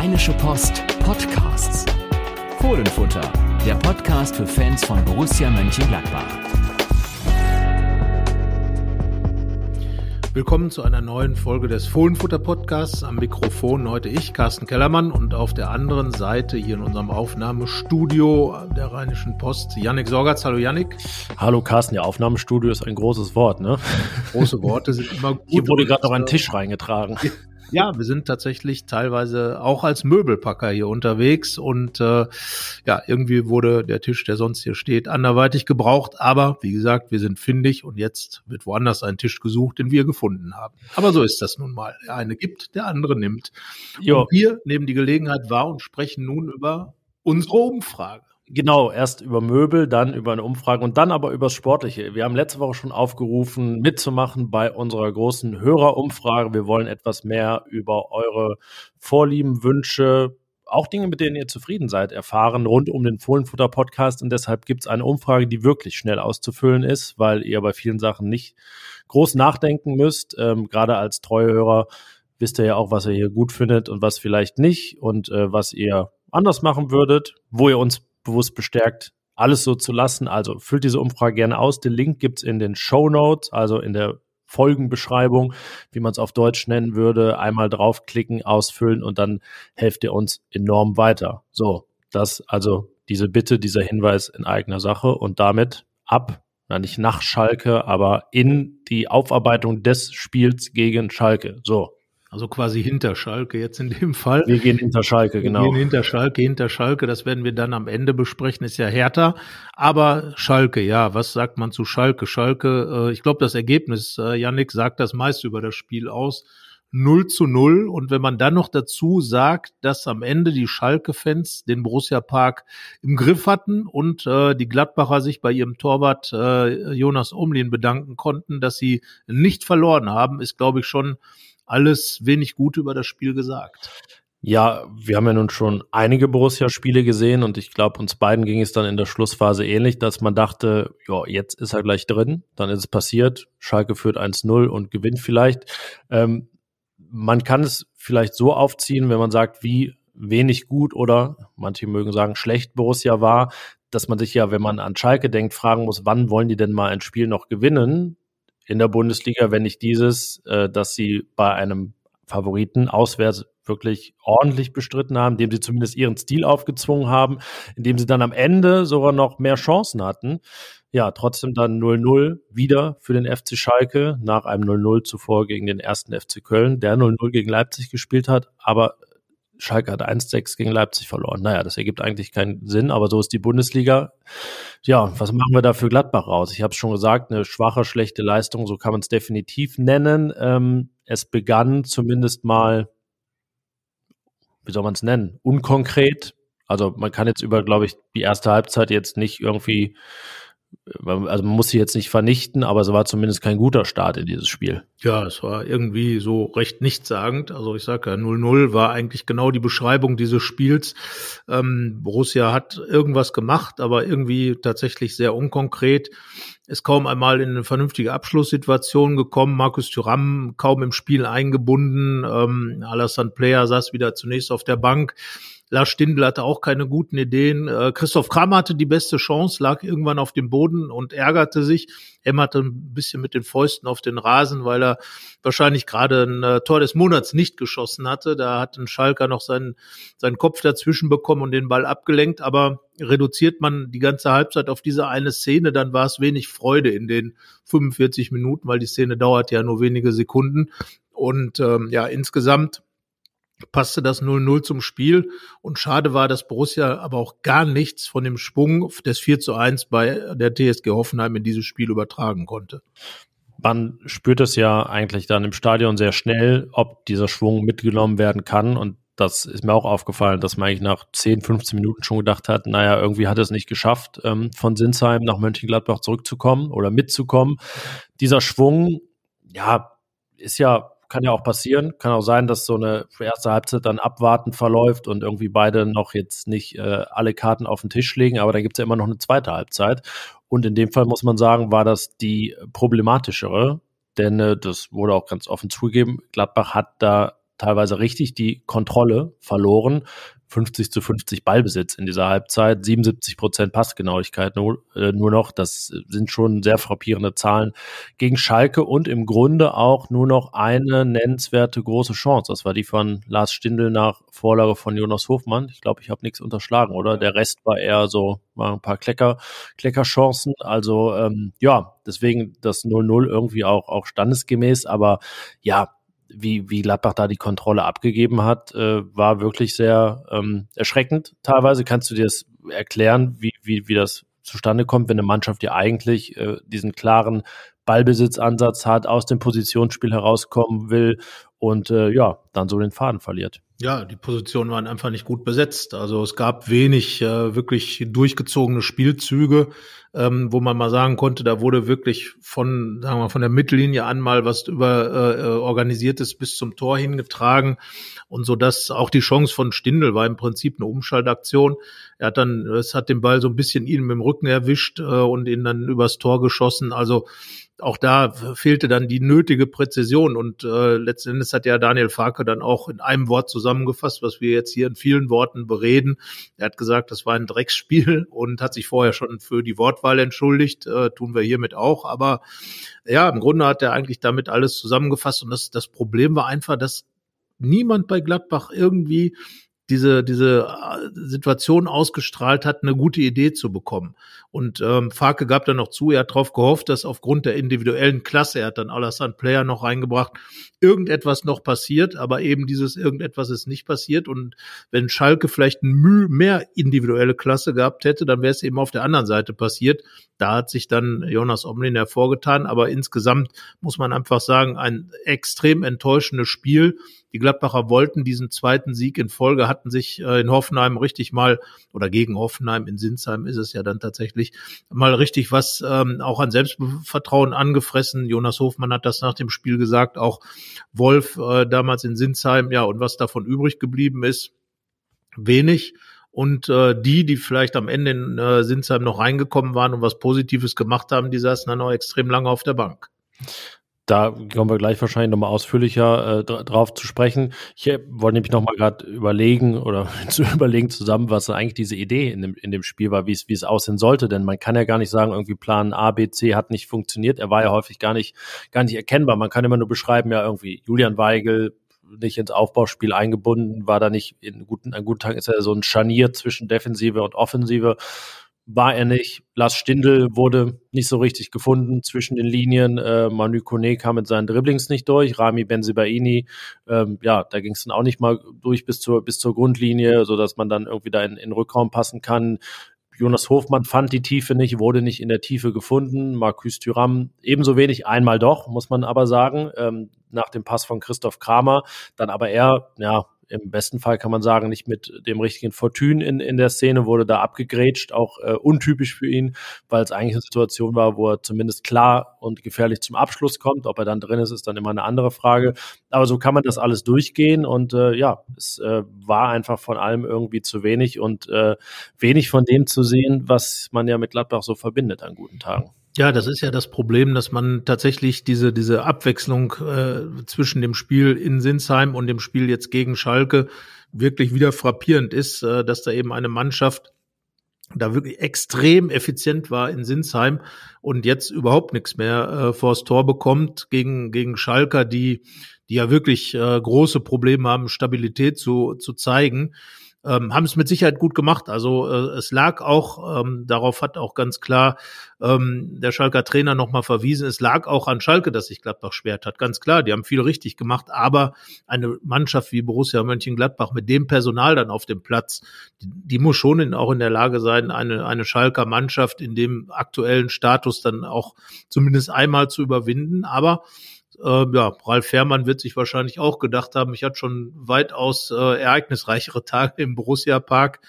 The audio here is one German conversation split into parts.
Rheinische Post Podcasts. Fohlenfutter, der Podcast für Fans von Borussia Mönchengladbach. Willkommen zu einer neuen Folge des Fohlenfutter Podcasts. Am Mikrofon heute ich, Carsten Kellermann, und auf der anderen Seite hier in unserem Aufnahmestudio der Rheinischen Post, Yannick Sorgatz. Hallo Yannick. Hallo Carsten, ja, Aufnahmestudio ist ein großes Wort, ne? Große Worte sind immer gut. Hier wurde gerade noch ein Tisch reingetragen. Ja, wir sind tatsächlich teilweise auch als Möbelpacker hier unterwegs und äh, ja, irgendwie wurde der Tisch, der sonst hier steht, anderweitig gebraucht. Aber wie gesagt, wir sind findig und jetzt wird woanders ein Tisch gesucht, den wir gefunden haben. Aber so ist das nun mal. Der eine gibt, der andere nimmt. Jo. Und wir nehmen die Gelegenheit wahr und sprechen nun über unsere Umfrage. Genau, erst über Möbel, dann über eine Umfrage und dann aber übers Sportliche. Wir haben letzte Woche schon aufgerufen, mitzumachen bei unserer großen Hörerumfrage. Wir wollen etwas mehr über eure Vorlieben, Wünsche, auch Dinge, mit denen ihr zufrieden seid, erfahren rund um den Fohlenfutter-Podcast. Und deshalb gibt es eine Umfrage, die wirklich schnell auszufüllen ist, weil ihr bei vielen Sachen nicht groß nachdenken müsst. Ähm, gerade als Treuhörer wisst ihr ja auch, was ihr hier gut findet und was vielleicht nicht und äh, was ihr anders machen würdet, wo ihr uns bewusst bestärkt, alles so zu lassen. Also füllt diese Umfrage gerne aus. Den Link gibt's in den Show Notes, also in der Folgenbeschreibung, wie man es auf Deutsch nennen würde. Einmal draufklicken, ausfüllen und dann helft ihr uns enorm weiter. So, das also diese Bitte, dieser Hinweis in eigener Sache und damit ab, na nicht nach Schalke, aber in die Aufarbeitung des Spiels gegen Schalke. So, also quasi hinter Schalke jetzt in dem Fall. Wir gehen hinter Schalke, genau. Wir gehen hinter Schalke, hinter Schalke. Das werden wir dann am Ende besprechen. Ist ja härter. Aber Schalke, ja, was sagt man zu Schalke? Schalke, äh, ich glaube, das Ergebnis, äh, Yannick sagt das meiste über das Spiel aus. 0 zu 0. Und wenn man dann noch dazu sagt, dass am Ende die Schalke-Fans den Borussia Park im Griff hatten und äh, die Gladbacher sich bei ihrem Torwart äh, Jonas Omlin bedanken konnten, dass sie nicht verloren haben, ist, glaube ich, schon alles wenig gut über das Spiel gesagt. Ja, wir haben ja nun schon einige Borussia-Spiele gesehen und ich glaube, uns beiden ging es dann in der Schlussphase ähnlich, dass man dachte, ja, jetzt ist er gleich drin, dann ist es passiert, Schalke führt 1-0 und gewinnt vielleicht. Ähm, man kann es vielleicht so aufziehen, wenn man sagt, wie wenig gut oder manche mögen sagen schlecht Borussia war, dass man sich ja, wenn man an Schalke denkt, fragen muss, wann wollen die denn mal ein Spiel noch gewinnen? In der Bundesliga, wenn nicht dieses, äh, dass sie bei einem Favoriten auswärts wirklich ordentlich bestritten haben, indem sie zumindest ihren Stil aufgezwungen haben, indem sie dann am Ende sogar noch mehr Chancen hatten. Ja, trotzdem dann 0-0 wieder für den FC Schalke nach einem 0-0 zuvor gegen den ersten FC Köln, der 0-0 gegen Leipzig gespielt hat, aber Schalke hat 1-6 gegen Leipzig verloren. Naja, das ergibt eigentlich keinen Sinn, aber so ist die Bundesliga. Ja, was machen wir da für Gladbach raus? Ich habe es schon gesagt, eine schwache, schlechte Leistung, so kann man es definitiv nennen. Ähm, es begann zumindest mal, wie soll man es nennen, unkonkret. Also man kann jetzt über, glaube ich, die erste Halbzeit jetzt nicht irgendwie also man muss sie jetzt nicht vernichten, aber es war zumindest kein guter Start in dieses Spiel. Ja, es war irgendwie so recht nichtssagend. Also ich sage ja, 0-0 war eigentlich genau die Beschreibung dieses Spiels. Ähm, Borussia hat irgendwas gemacht, aber irgendwie tatsächlich sehr unkonkret. Ist kaum einmal in eine vernünftige Abschlusssituation gekommen. Markus Thuram kaum im Spiel eingebunden. Ähm, Alassane Player saß wieder zunächst auf der Bank. Lars Stindl hatte auch keine guten Ideen. Äh, Christoph Kramer hatte die beste Chance, lag irgendwann auf dem Boden und ärgerte sich. Hämmerte ein bisschen mit den Fäusten auf den Rasen, weil er wahrscheinlich gerade ein äh, Tor des Monats nicht geschossen hatte. Da hat ein Schalker noch seinen, seinen Kopf dazwischen bekommen und den Ball abgelenkt. Aber reduziert man die ganze Halbzeit auf diese eine Szene, dann war es wenig Freude in den 45 Minuten, weil die Szene dauert ja nur wenige Sekunden. Und ähm, ja, insgesamt passte das 0-0 zum Spiel. Und schade war, dass Borussia aber auch gar nichts von dem Schwung des 4 zu 1 bei der TSG Hoffenheim in dieses Spiel übertragen konnte. Man spürt es ja eigentlich dann im Stadion sehr schnell, ob dieser Schwung mitgenommen werden kann. Und das ist mir auch aufgefallen, dass man eigentlich nach 10, 15 Minuten schon gedacht hat, naja, irgendwie hat es nicht geschafft, ähm, von Sinsheim nach Mönchengladbach zurückzukommen oder mitzukommen. Dieser Schwung, ja, ist ja kann ja auch passieren. Kann auch sein, dass so eine erste Halbzeit dann abwartend verläuft und irgendwie beide noch jetzt nicht äh, alle Karten auf den Tisch legen, aber dann gibt es ja immer noch eine zweite Halbzeit. Und in dem Fall muss man sagen, war das die problematischere, denn äh, das wurde auch ganz offen zugegeben. Gladbach hat da teilweise richtig die Kontrolle verloren. 50 zu 50 Ballbesitz in dieser Halbzeit, 77 Prozent Passgenauigkeit nur, äh, nur noch. Das sind schon sehr frappierende Zahlen gegen Schalke und im Grunde auch nur noch eine nennenswerte große Chance. Das war die von Lars Stindl nach Vorlage von Jonas Hofmann. Ich glaube, ich habe nichts unterschlagen, oder? Der Rest war eher so, war ein paar Klecker, Kleckerchancen. Also ähm, ja, deswegen das 0-0 irgendwie auch, auch standesgemäß, aber ja, wie, wie Gladbach da die Kontrolle abgegeben hat, äh, war wirklich sehr ähm, erschreckend teilweise. Kannst du dir das erklären, wie, wie, wie das zustande kommt, wenn eine Mannschaft ja eigentlich äh, diesen klaren Ballbesitzansatz hat, aus dem Positionsspiel herauskommen will und äh, ja, dann so den Faden verliert. Ja, die Positionen waren einfach nicht gut besetzt. Also es gab wenig äh, wirklich durchgezogene Spielzüge, ähm, wo man mal sagen konnte, da wurde wirklich von, sagen wir, von der Mittellinie an mal was über äh, äh organisiertes bis zum Tor hingetragen und so dass auch die Chance von Stindl war im Prinzip eine Umschaltaktion. Er hat dann, es hat den Ball so ein bisschen ihn mit dem Rücken erwischt äh, und ihn dann übers Tor geschossen. Also auch da fehlte dann die nötige Präzision und äh, letzten Endes hat ja Daniel Farke dann auch in einem Wort zusammengefasst, was wir jetzt hier in vielen Worten bereden. Er hat gesagt, das war ein Drecksspiel und hat sich vorher schon für die Wortwahl entschuldigt, äh, tun wir hiermit auch, aber ja, im Grunde hat er eigentlich damit alles zusammengefasst und das, das Problem war einfach, dass niemand bei Gladbach irgendwie diese, diese äh, Situation ausgestrahlt hat, eine gute Idee zu bekommen. Und ähm, Farke gab dann noch zu, er hat darauf gehofft, dass aufgrund der individuellen Klasse, er hat dann Alassane Player noch reingebracht, irgendetwas noch passiert, aber eben dieses irgendetwas ist nicht passiert. Und wenn Schalke vielleicht ein Mühe mehr individuelle Klasse gehabt hätte, dann wäre es eben auf der anderen Seite passiert. Da hat sich dann Jonas Omlin hervorgetan, aber insgesamt muss man einfach sagen, ein extrem enttäuschendes Spiel die Gladbacher wollten diesen zweiten Sieg in Folge, hatten sich äh, in Hoffenheim richtig mal, oder gegen Hoffenheim in Sinsheim ist es ja dann tatsächlich, mal richtig was ähm, auch an Selbstvertrauen angefressen. Jonas Hofmann hat das nach dem Spiel gesagt, auch Wolf äh, damals in Sinsheim, ja, und was davon übrig geblieben ist, wenig. Und äh, die, die vielleicht am Ende in äh, Sinsheim noch reingekommen waren und was Positives gemacht haben, die saßen dann auch extrem lange auf der Bank da kommen wir gleich wahrscheinlich nochmal ausführlicher äh, drauf zu sprechen. Ich äh, wollte nämlich nochmal gerade überlegen oder zu überlegen zusammen, was eigentlich diese Idee in dem, in dem Spiel war, wie es, wie es aussehen sollte. Denn man kann ja gar nicht sagen, irgendwie Plan A, B, C hat nicht funktioniert. Er war ja häufig gar nicht, gar nicht erkennbar. Man kann immer nur beschreiben, ja, irgendwie Julian Weigel nicht ins Aufbauspiel eingebunden, war da nicht in guten, an guten Tagen ist er so ein Scharnier zwischen Defensive und Offensive war er nicht. Lars Stindl wurde nicht so richtig gefunden zwischen den Linien. Äh, Manu Kone kam mit seinen Dribblings nicht durch. Rami Benzibaini, ähm, ja, da ging es dann auch nicht mal durch bis zur, bis zur Grundlinie, so dass man dann irgendwie da in, in Rückraum passen kann. Jonas Hofmann fand die Tiefe nicht, wurde nicht in der Tiefe gefunden. Marcus Thuram ebenso wenig, einmal doch, muss man aber sagen, ähm, nach dem Pass von Christoph Kramer. Dann aber er, ja, im besten Fall kann man sagen, nicht mit dem richtigen Fortune in, in der Szene, wurde da abgegrätscht, auch äh, untypisch für ihn, weil es eigentlich eine Situation war, wo er zumindest klar und gefährlich zum Abschluss kommt. Ob er dann drin ist, ist dann immer eine andere Frage. Aber so kann man das alles durchgehen und äh, ja, es äh, war einfach von allem irgendwie zu wenig und äh, wenig von dem zu sehen, was man ja mit Gladbach so verbindet an guten Tagen. Ja, das ist ja das Problem, dass man tatsächlich diese, diese Abwechslung äh, zwischen dem Spiel in Sinsheim und dem Spiel jetzt gegen Schalke wirklich wieder frappierend ist, äh, dass da eben eine Mannschaft da wirklich extrem effizient war in Sinsheim und jetzt überhaupt nichts mehr äh, vors Tor bekommt gegen, gegen Schalker, die, die ja wirklich äh, große Probleme haben, Stabilität zu, zu zeigen ähm, haben es mit Sicherheit gut gemacht. Also äh, es lag auch, ähm, darauf hat auch ganz klar ähm, der Schalker Trainer nochmal verwiesen, es lag auch an Schalke, dass sich Gladbach schwert hat. Ganz klar, die haben viel richtig gemacht, aber eine Mannschaft wie Borussia Mönchengladbach mit dem Personal dann auf dem Platz, die, die muss schon in, auch in der Lage sein, eine, eine Schalker Mannschaft in dem aktuellen Status dann auch zumindest einmal zu überwinden. Aber äh, ja, Ralf Fährmann wird sich wahrscheinlich auch gedacht haben, ich hatte schon weitaus äh, ereignisreichere Tage im Borussia Park.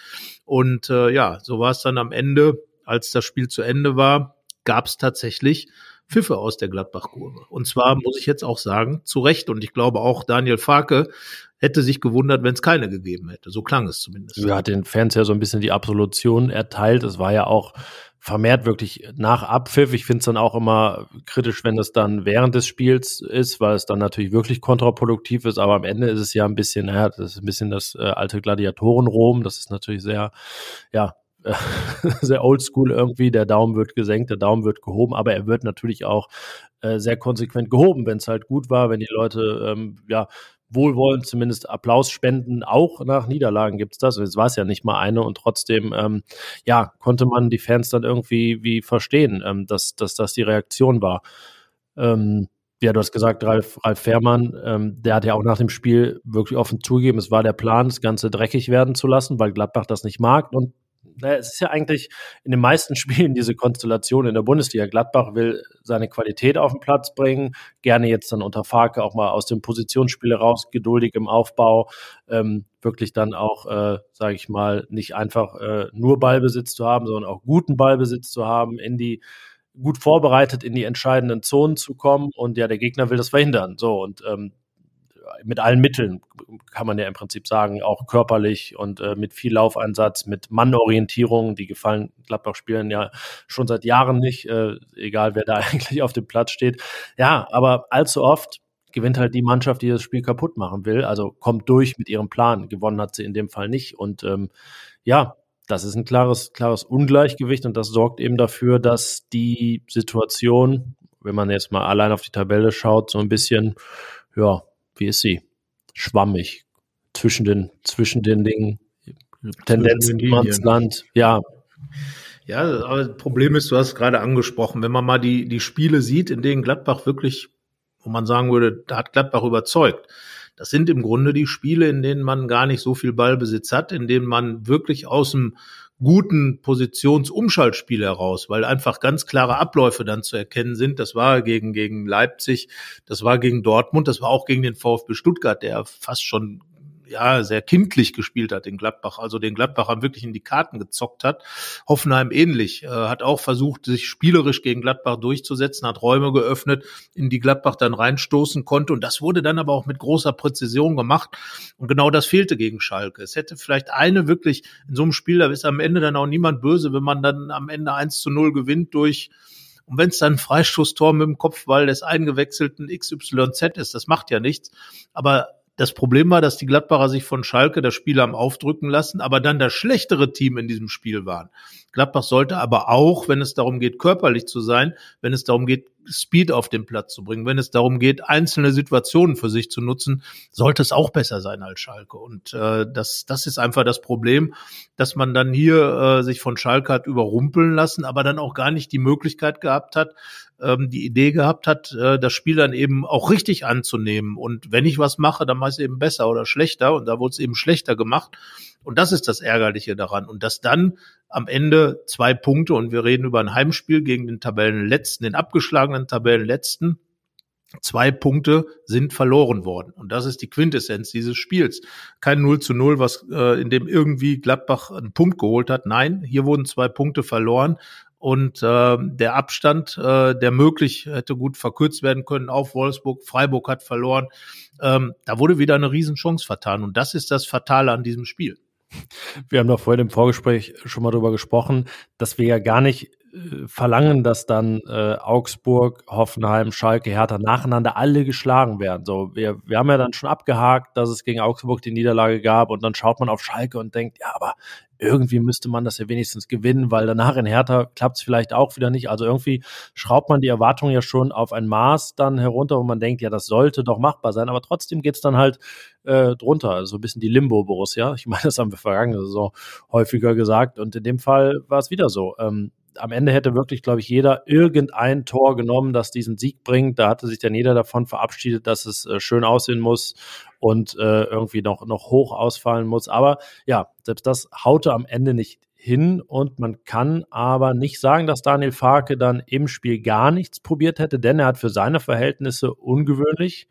Und äh, ja, so war es dann am Ende, als das Spiel zu Ende war, gab es tatsächlich Pfiffe aus der Gladbach-Kurve. Und zwar muss ich jetzt auch sagen, zu Recht. Und ich glaube auch Daniel Farke hätte sich gewundert, wenn es keine gegeben hätte. So klang es zumindest. Ja, hat den Fans ja so ein bisschen die Absolution erteilt. Es war ja auch vermehrt wirklich nach Abpfiff. Ich finde es dann auch immer kritisch, wenn es dann während des Spiels ist, weil es dann natürlich wirklich kontraproduktiv ist. Aber am Ende ist es ja ein bisschen, naja, das ist ein bisschen das äh, alte Gladiatoren-Rom. Das ist natürlich sehr, ja, sehr oldschool irgendwie. Der Daumen wird gesenkt, der Daumen wird gehoben, aber er wird natürlich auch äh, sehr konsequent gehoben, wenn es halt gut war, wenn die Leute ähm, ja wohlwollend zumindest Applaus spenden. Auch nach Niederlagen gibt's das. Jetzt war es ja nicht mal eine und trotzdem, ähm, ja, konnte man die Fans dann irgendwie wie verstehen, ähm, dass, dass das die Reaktion war. Ähm, ja, du hast gesagt, Ralf, Ralf Fährmann, ähm, der hat ja auch nach dem Spiel wirklich offen zugegeben, es war der Plan, das Ganze dreckig werden zu lassen, weil Gladbach das nicht mag. Und naja, es ist ja eigentlich in den meisten Spielen diese Konstellation in der Bundesliga. Gladbach will seine Qualität auf den Platz bringen, gerne jetzt dann unter Farke auch mal aus dem Positionsspiel raus, geduldig im Aufbau, ähm, wirklich dann auch, äh, sage ich mal, nicht einfach äh, nur Ballbesitz zu haben, sondern auch guten Ballbesitz zu haben, in die gut vorbereitet in die entscheidenden Zonen zu kommen und ja, der Gegner will das verhindern. So und ähm, mit allen Mitteln, kann man ja im Prinzip sagen, auch körperlich und äh, mit viel Laufeinsatz, mit Mannorientierung, die gefallen Gladbach-Spielen ja schon seit Jahren nicht, äh, egal wer da eigentlich auf dem Platz steht. Ja, aber allzu oft gewinnt halt die Mannschaft, die das Spiel kaputt machen will, also kommt durch mit ihrem Plan. Gewonnen hat sie in dem Fall nicht und ähm, ja, das ist ein klares, klares Ungleichgewicht und das sorgt eben dafür, dass die Situation, wenn man jetzt mal allein auf die Tabelle schaut, so ein bisschen, ja, wie ist sie? Schwammig. Zwischen den, zwischen den Dingen. Tendenz ins Land. Ja. Ja, aber das Problem ist, du hast gerade angesprochen, wenn man mal die, die Spiele sieht, in denen Gladbach wirklich, wo man sagen würde, da hat Gladbach überzeugt. Das sind im Grunde die Spiele, in denen man gar nicht so viel Ballbesitz hat, in denen man wirklich aus dem guten Positionsumschaltspiel heraus, weil einfach ganz klare Abläufe dann zu erkennen sind. Das war gegen, gegen Leipzig, das war gegen Dortmund, das war auch gegen den VfB Stuttgart, der fast schon ja, sehr kindlich gespielt hat, den Gladbach, also den Gladbachern wirklich in die Karten gezockt hat. Hoffenheim ähnlich, äh, hat auch versucht, sich spielerisch gegen Gladbach durchzusetzen, hat Räume geöffnet, in die Gladbach dann reinstoßen konnte und das wurde dann aber auch mit großer Präzision gemacht und genau das fehlte gegen Schalke. Es hätte vielleicht eine wirklich in so einem Spiel, da ist am Ende dann auch niemand böse, wenn man dann am Ende 1 zu 0 gewinnt durch und wenn es dann ein Freistoßtor mit dem Kopfball des eingewechselten XYZ ist, das macht ja nichts. Aber das Problem war, dass die Gladbacher sich von Schalke das Spiel haben aufdrücken lassen, aber dann das schlechtere Team in diesem Spiel waren. Gladbach sollte aber auch, wenn es darum geht, körperlich zu sein, wenn es darum geht, Speed auf den Platz zu bringen, wenn es darum geht, einzelne Situationen für sich zu nutzen, sollte es auch besser sein als Schalke. Und äh, das, das ist einfach das Problem, dass man dann hier äh, sich von Schalke hat überrumpeln lassen, aber dann auch gar nicht die Möglichkeit gehabt hat, ähm, die Idee gehabt hat, äh, das Spiel dann eben auch richtig anzunehmen. Und wenn ich was mache, dann mache ich es eben besser oder schlechter. Und da wurde es eben schlechter gemacht. Und das ist das Ärgerliche daran. Und dass dann am Ende zwei Punkte, und wir reden über ein Heimspiel gegen den Tabellenletzten, den abgeschlagenen Tabellenletzten, Zwei Punkte sind verloren worden. Und das ist die Quintessenz dieses Spiels. Kein 0 zu 0, was, äh, in dem irgendwie Gladbach einen Punkt geholt hat. Nein, hier wurden zwei Punkte verloren und äh, der Abstand, äh, der möglich hätte gut verkürzt werden können auf Wolfsburg, Freiburg hat verloren, ähm, da wurde wieder eine Riesenchance vertan und das ist das Fatale an diesem Spiel. Wir haben doch vorhin im Vorgespräch schon mal darüber gesprochen, dass wir ja gar nicht äh, verlangen, dass dann äh, Augsburg, Hoffenheim, Schalke, Hertha nacheinander alle geschlagen werden. So, wir, wir haben ja dann schon abgehakt, dass es gegen Augsburg die Niederlage gab und dann schaut man auf Schalke und denkt, ja, aber irgendwie müsste man das ja wenigstens gewinnen, weil danach in Hertha klappt es vielleicht auch wieder nicht. Also irgendwie schraubt man die Erwartungen ja schon auf ein Maß dann herunter, wo man denkt, ja, das sollte doch machbar sein, aber trotzdem geht's dann halt äh, drunter. Also ein bisschen die Limbo-Borussia. Ich meine, das haben wir vergangene Saison häufiger gesagt und in dem Fall war es wieder so. Ähm, am Ende hätte wirklich, glaube ich, jeder irgendein Tor genommen, das diesen Sieg bringt. Da hatte sich dann jeder davon verabschiedet, dass es äh, schön aussehen muss und äh, irgendwie noch, noch hoch ausfallen muss. Aber ja, selbst das haute am Ende nicht hin und man kann aber nicht sagen, dass Daniel Farke dann im Spiel gar nichts probiert hätte, denn er hat für seine Verhältnisse ungewöhnlich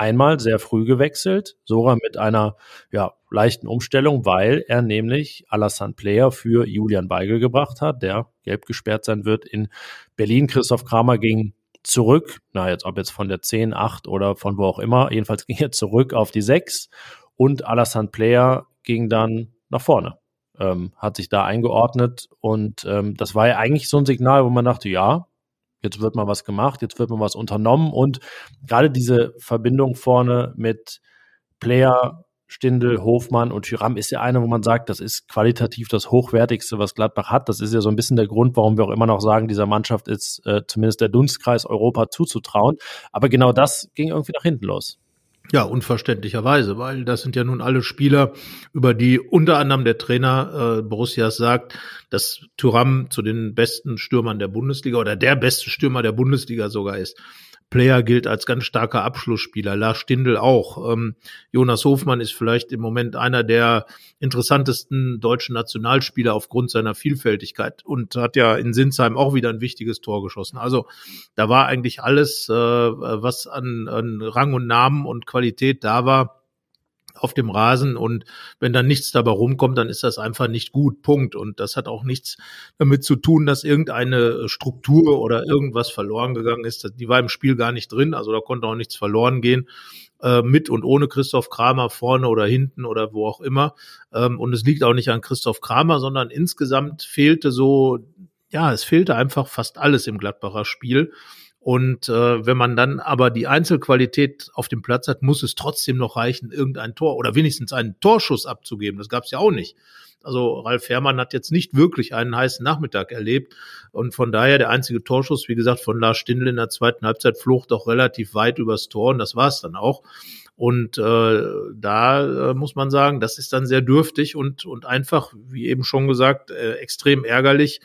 einmal sehr früh gewechselt, sogar mit einer ja, leichten Umstellung, weil er nämlich Alassane Player für Julian Weigel gebracht hat, der gelb gesperrt sein wird in Berlin. Christoph Kramer ging zurück, na jetzt ob jetzt von der 10, 8 oder von wo auch immer, jedenfalls ging er zurück auf die 6 und Alassane Player ging dann nach vorne. ähm, hat sich da eingeordnet und ähm, das war ja eigentlich so ein Signal, wo man dachte, ja, jetzt wird mal was gemacht, jetzt wird mal was unternommen und gerade diese Verbindung vorne mit Player, Stindel, Hofmann und Tyram ist ja eine, wo man sagt, das ist qualitativ das Hochwertigste, was Gladbach hat. Das ist ja so ein bisschen der Grund, warum wir auch immer noch sagen, dieser Mannschaft ist äh, zumindest der Dunstkreis Europa zuzutrauen. Aber genau das ging irgendwie nach hinten los. Ja, unverständlicherweise, weil das sind ja nun alle Spieler, über die unter anderem der Trainer äh, Borussias sagt, dass Thuram zu den besten Stürmern der Bundesliga oder der beste Stürmer der Bundesliga sogar ist. Player gilt als ganz starker Abschlussspieler, Lars Stindl auch. Ähm, Jonas Hofmann ist vielleicht im Moment einer der interessantesten deutschen Nationalspieler aufgrund seiner Vielfältigkeit und hat ja in Sinsheim auch wieder ein wichtiges Tor geschossen. Also da war eigentlich alles, äh, was an, an Rang und Namen und Qualität da war, auf dem Rasen und wenn dann nichts dabei rumkommt, dann ist das einfach nicht gut. Punkt. Und das hat auch nichts damit zu tun, dass irgendeine Struktur oder irgendwas verloren gegangen ist. Die war im Spiel gar nicht drin, also da konnte auch nichts verloren gehen äh, mit und ohne Christoph Kramer vorne oder hinten oder wo auch immer. Ähm, und es liegt auch nicht an Christoph Kramer, sondern insgesamt fehlte so, ja, es fehlte einfach fast alles im Gladbacher Spiel. Und äh, wenn man dann aber die Einzelqualität auf dem Platz hat, muss es trotzdem noch reichen, irgendein Tor oder wenigstens einen Torschuss abzugeben. Das gab es ja auch nicht. Also Ralf Herrmann hat jetzt nicht wirklich einen heißen Nachmittag erlebt. Und von daher der einzige Torschuss, wie gesagt, von Lars Stindl in der zweiten Halbzeit flog doch relativ weit übers Tor und das war es dann auch. Und äh, da äh, muss man sagen, das ist dann sehr dürftig und, und einfach, wie eben schon gesagt, äh, extrem ärgerlich